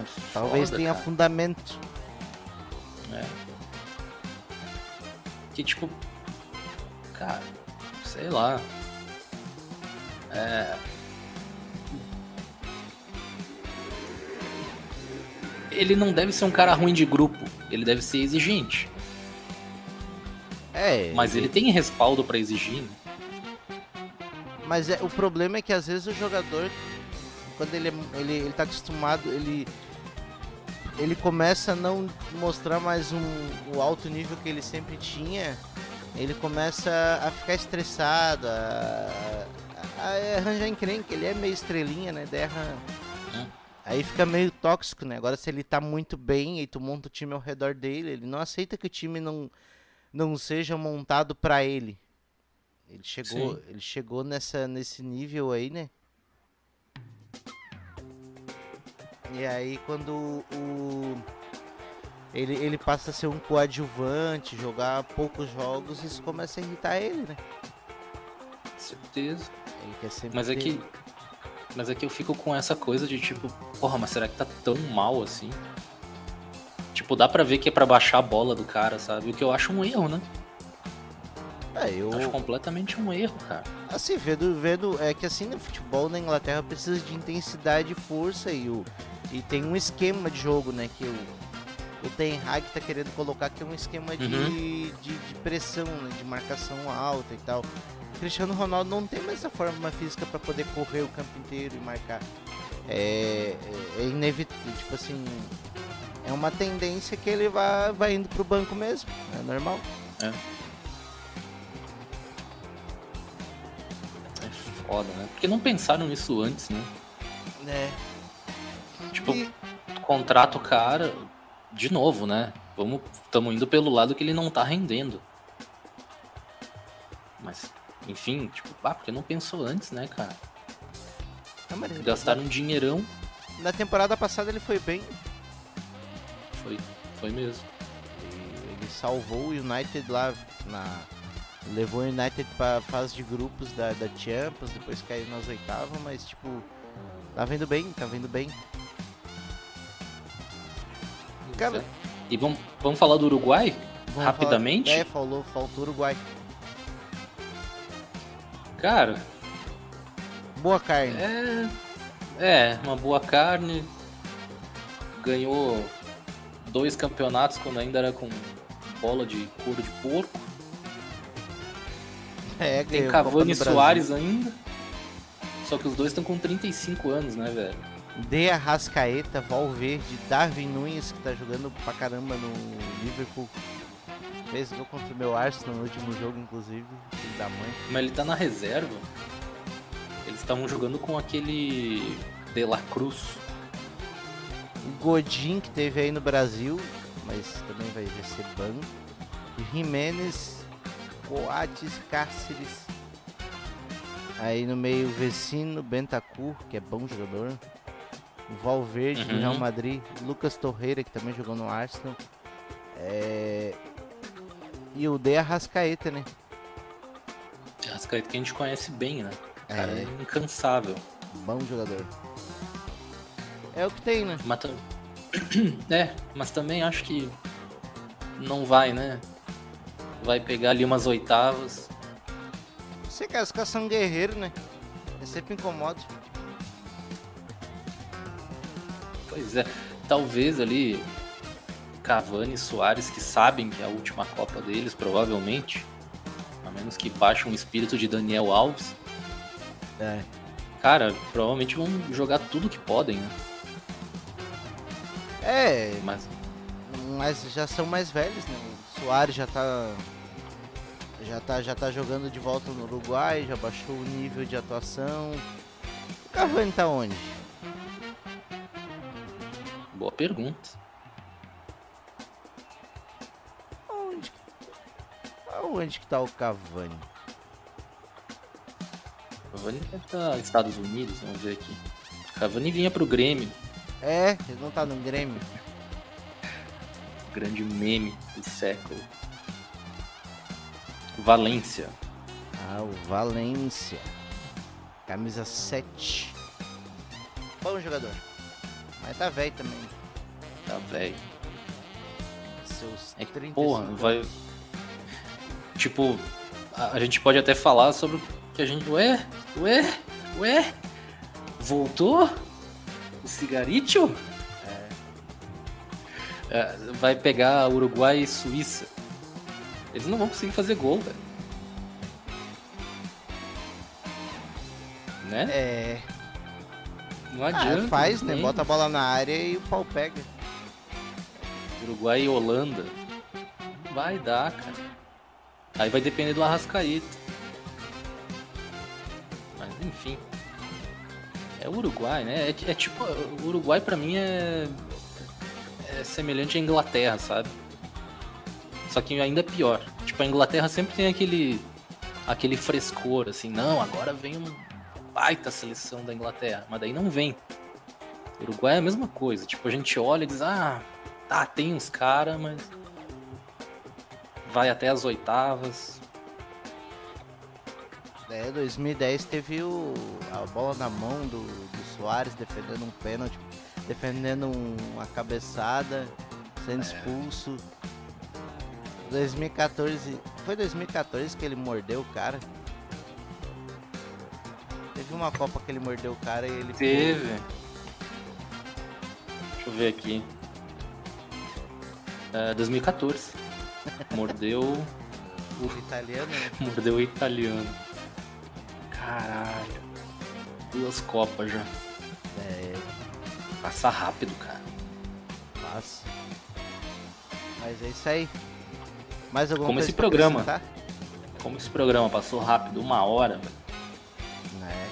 É talvez foda, tenha cara. fundamento. É. Que tipo. Cara, sei lá. É. Ele não deve ser um cara ruim de grupo, ele deve ser exigente. É, Mas ele tem respaldo pra exigir. né? Mas é, o problema é que às vezes o jogador, quando ele, é- ele, ele tá acostumado, ele, ele começa a não mostrar mais um, o alto nível que ele sempre tinha, ele começa a ficar estressado, a, a, a arranjar encrenca, ele é meio estrelinha, né? Daí arran- Hum. Aí fica meio tóxico, né? Agora se ele tá muito bem e tu monta o time ao redor dele, ele não aceita que o time não, não seja montado pra ele. Ele chegou, Sim. ele chegou nessa, nesse nível aí, né? E aí quando o ele, ele passa a ser um coadjuvante, jogar poucos jogos, isso começa a irritar ele, né? Certeza. Ele quer sempre Mas é ter- que. Mas é que eu fico com essa coisa de tipo, porra, mas será que tá tão mal assim? Tipo, dá pra ver que é pra baixar a bola do cara, sabe? O que eu acho um erro, né? É, eu acho completamente um erro, cara. assim, vendo, vendo é que assim no futebol na Inglaterra precisa de intensidade e força e o e tem um esquema de jogo, né, que o o Ten Hag tá querendo colocar que é um esquema de, Uhum. de, de pressão, né, de marcação alta e tal. O Cristiano Ronaldo não tem mais essa forma física para poder correr o campo inteiro e marcar. É, é, é inevitável, tipo assim, é uma tendência que ele vai, vai indo pro banco mesmo, é normal. É foda, né? Porque não pensaram nisso antes, né? É. Tipo, E- contrata o cara, de novo, né? Vamos, estamos indo pelo lado que ele não tá rendendo. Enfim, tipo, ah, porque não pensou antes, né, cara? Não, mas Gastaram um dinheirão, Na temporada passada ele foi bem. foi, foi mesmo. Ele salvou o United lá na. Levou o United pra fase de grupos da, da Champions, depois caiu nas oitavas, mas tipo. Tá vendo bem, tá vendo bem. Cara- E vamos, vamos falar do Uruguai? Vamos Rapidamente? Falar... É, falou, faltou o Uruguai. Cara, Boa carne. é. É, uma boa carne. Ganhou dois campeonatos quando ainda era com bola de couro de porco. É, Tem Cavani e. Soares ainda. Só que os dois estão com 35 anos, né, velho? De Arrascaeta, Valverde, Darwin Nunes, que tá jogando pra caramba no Liverpool. Fez gol contra o meu Arsenal no último jogo, inclusive. Filho da mãe. Mas ele tá na reserva. Eles estavam jogando com aquele De La Cruz. Godin, que teve aí no Brasil, mas também vai vai ser banco. Jimenez, Coates, Cáceres. Aí no meio, Vecino, Bentancur, que é bom jogador. Valverde, do Uhum. Real Madrid. Lucas Torreira, que também jogou no Arsenal. É... E o De Arrascaeta, né? Rascaeta que a gente conhece bem, né? O cara É. é incansável. Bom jogador. É o que tem, né? Mas, é, mas também acho que não vai, né? Vai pegar ali umas oitavas. Você quer os caras são guerreiros, né? É sempre incomoda. Pois é, talvez ali Cavani e Soares, que sabem que é a última Copa deles, provavelmente. A menos que baixe um espírito de Daniel Alves. É. Cara, provavelmente vão jogar tudo que podem, né? É, Mas mas já são mais velhos, né? O Soares já tá já tá já tá jogando de volta no Uruguai, já baixou o nível de atuação. O Cavani tá onde? boa pergunta. Onde? Aonde que tá o Cavani? Cavani deve estar nos Estados Unidos, vamos ver aqui. Cavani vinha pro Grêmio, É, ele não tá no Grêmio. Grande meme do século. Valência. Ah, o Valência. Camisa 7. Bom jogador. Mas tá velho também. Tá velho. Seus É que, 35 porra, vai. anos. Tipo, a, a gente pode até falar sobre o que a gente. Ué? Ué? Ué? Voltou? O cigarito? É, vai pegar Uruguai e Suíça. Eles não vão conseguir fazer gol, velho. Né? É, Não ah, adianta. faz, não né? Bota a bola na área e o pau pega. Uruguai e Holanda. Vai dar, cara. Aí vai depender do Arrascaeta. Mas enfim. É o Uruguai, né? É, é tipo. O Uruguai pra mim é. É semelhante à Inglaterra, sabe? Só que ainda é pior. Tipo, a Inglaterra sempre tem aquele. aquele frescor, assim, não, agora vem uma baita seleção da Inglaterra. Mas daí não vem. Uruguai é a mesma coisa. Tipo, a gente olha e diz, ah, tá, tem uns caras, mas. Vai até as oitavas. É, 2010 teve o, a bola na mão do, do Soares defendendo um pênalti, defendendo um- uma cabeçada, sendo expulso. 2014, foi 2014 que ele mordeu o cara. Teve uma Copa que ele mordeu o cara e ele Teve. Deixa eu ver aqui. É, 2014. Mordeu. o italiano, né? Mordeu o italiano. Caralho. Duas copas já. Passa rápido, cara. passa. Mas é isso aí. Mais alguma Como coisa esse programa. Como esse programa passou rápido, uma hora, velho. É.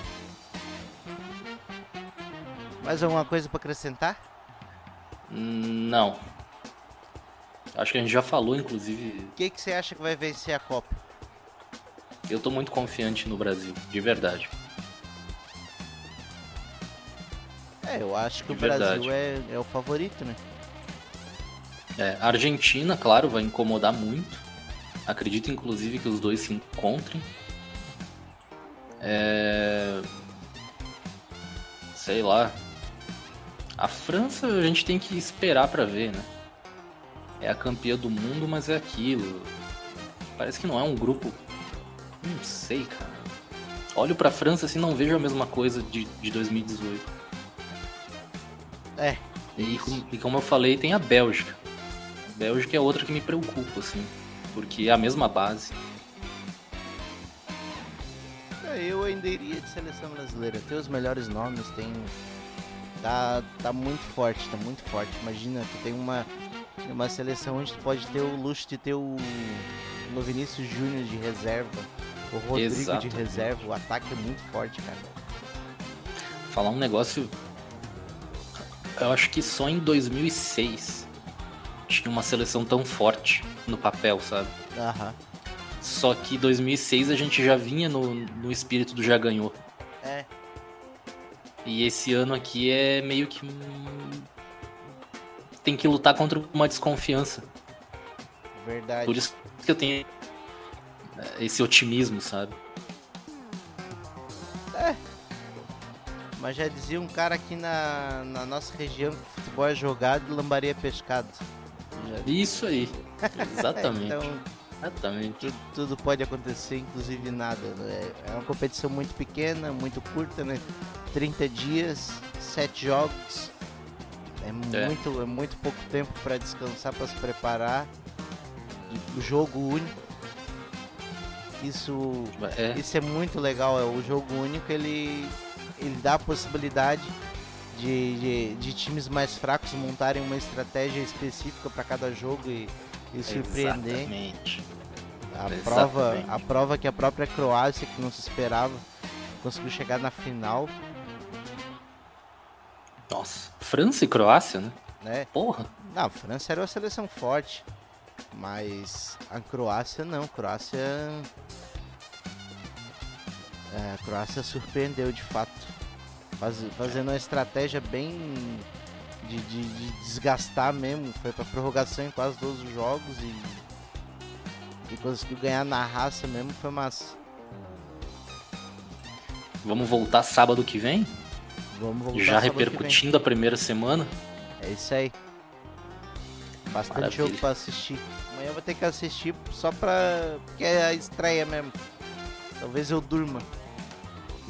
Mais alguma coisa pra acrescentar? Não. Acho que a gente já falou, inclusive. O que, que você acha que vai vencer a Copa? Eu tô muito confiante no Brasil, de verdade. É, eu acho que De o Brasil é, é o favorito, né? É, a Argentina, claro, vai incomodar muito. Acredito, inclusive, que os dois se encontrem. É... Sei lá. A França a gente tem que esperar pra ver, né? É a campeã do mundo, mas é aquilo. Parece que não é um grupo. Não sei, cara. Olho pra França assim não vejo a mesma coisa de, de 2018. É. E, com- e como eu falei, tem a Bélgica. A Bélgica é outra que me preocupa, assim. Porque é a mesma base. É, Eu ainda iria de seleção brasileira. Tem os melhores nomes, tem. Tá, tá muito forte, tá muito forte. Imagina, tu tem uma, uma seleção onde tu pode ter o luxo de ter o, o Vinícius Júnior de reserva, o Rodrigo de Exato. reserva. O ataque é muito forte, cara. Falar um negócio. Eu acho que só em 2006 tinha uma seleção tão forte no papel, sabe? Aham. Só que 2006 a gente já vinha no, no espírito do já ganhou. É, E esse ano aqui é meio que. Tem que lutar contra uma desconfiança. verdade. Por isso que eu tenho é, esse otimismo, sabe? Mas já dizia um cara aqui na, na nossa região que futebol é jogado e lambaria é pescado. Isso aí. Exatamente. então, Exatamente. tudo, tudo pode acontecer, inclusive nada. né? É uma competição muito pequena, muito curta, né? 30 dias, 7 jogos. É, É. muito, é muito pouco tempo para descansar, para se preparar. O jogo único. Isso, É, isso é muito legal. É o jogo único ele, ele dá a possibilidade de, de, de times mais fracos montarem uma estratégia específica para cada jogo e, e surpreender. Exatamente. A Exatamente. prova, a prova que a própria Croácia, que não se esperava, conseguiu chegar na final, Nossa, França e Croácia, né? né? Porra. Não, a França era uma seleção forte, mas a Croácia não. A Croácia. É, a Croácia surpreendeu de fato. Faz- fazendo uma estratégia bem de, de- de desgastar mesmo. Foi pra prorrogação em quase todos os jogos e. E conseguiu ganhar na raça mesmo, foi massa. Vamos voltar sábado que vem? Vamos voltar Já repercutindo a primeira semana? É isso aí. Bastante Maravilha. jogo pra assistir. Amanhã eu vou ter que assistir só pra. porque é a estreia mesmo. Talvez eu durma.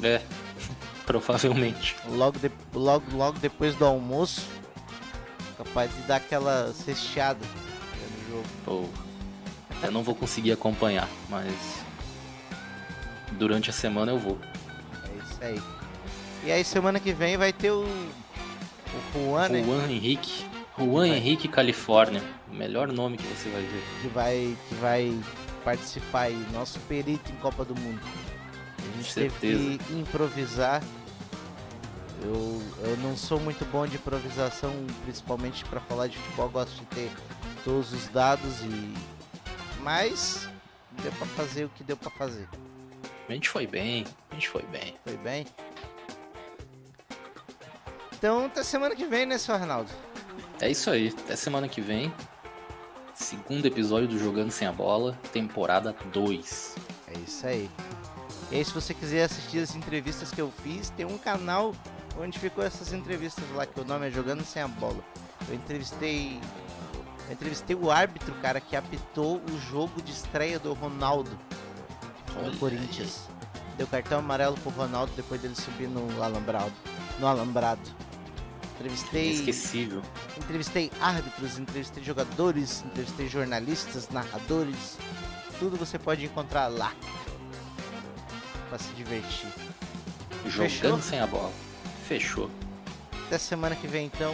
É, provavelmente. Logo, de- logo, logo depois do almoço. Capaz de dar aquela cesteada no jogo. Pô, eu não vou conseguir acompanhar, mas durante a semana eu vou. É isso aí. E aí semana que vem vai ter o. O Juan, né? Juan Henrique. Juan Henrique Califórnia. O melhor nome que você vai ver. Que vai, que vai participar aí. Nosso perito em Copa do Mundo. Gente Certeza. teve que improvisar. Eu, eu não sou muito bom de improvisação, principalmente para falar de futebol. Gosto de ter todos os dados e. Mas deu para fazer o que deu para fazer. A gente foi bem, a gente foi bem. Foi bem? Então até semana que vem, né, seu Arnaldo? É isso aí, até semana que vem. Segundo episódio do Jogando Sem a Bola, temporada 2. É isso aí. E aí, se você quiser assistir as entrevistas que eu fiz, tem um canal onde ficou essas entrevistas lá, que o nome é Jogando Sem a Bola. Eu entrevistei. Eu entrevistei o árbitro, cara, que apitou o jogo de estreia do Ronaldo no Corinthians. Deu cartão amarelo pro Ronaldo depois dele subir no alambrado. No alambrado. Entrevistei. Inesquecível. Entrevistei árbitros, entrevistei jogadores, entrevistei jornalistas, narradores. Tudo você pode encontrar lá. Pra se divertir. Jogando Fechou? Sem a Bola. Fechou. Até semana que vem então.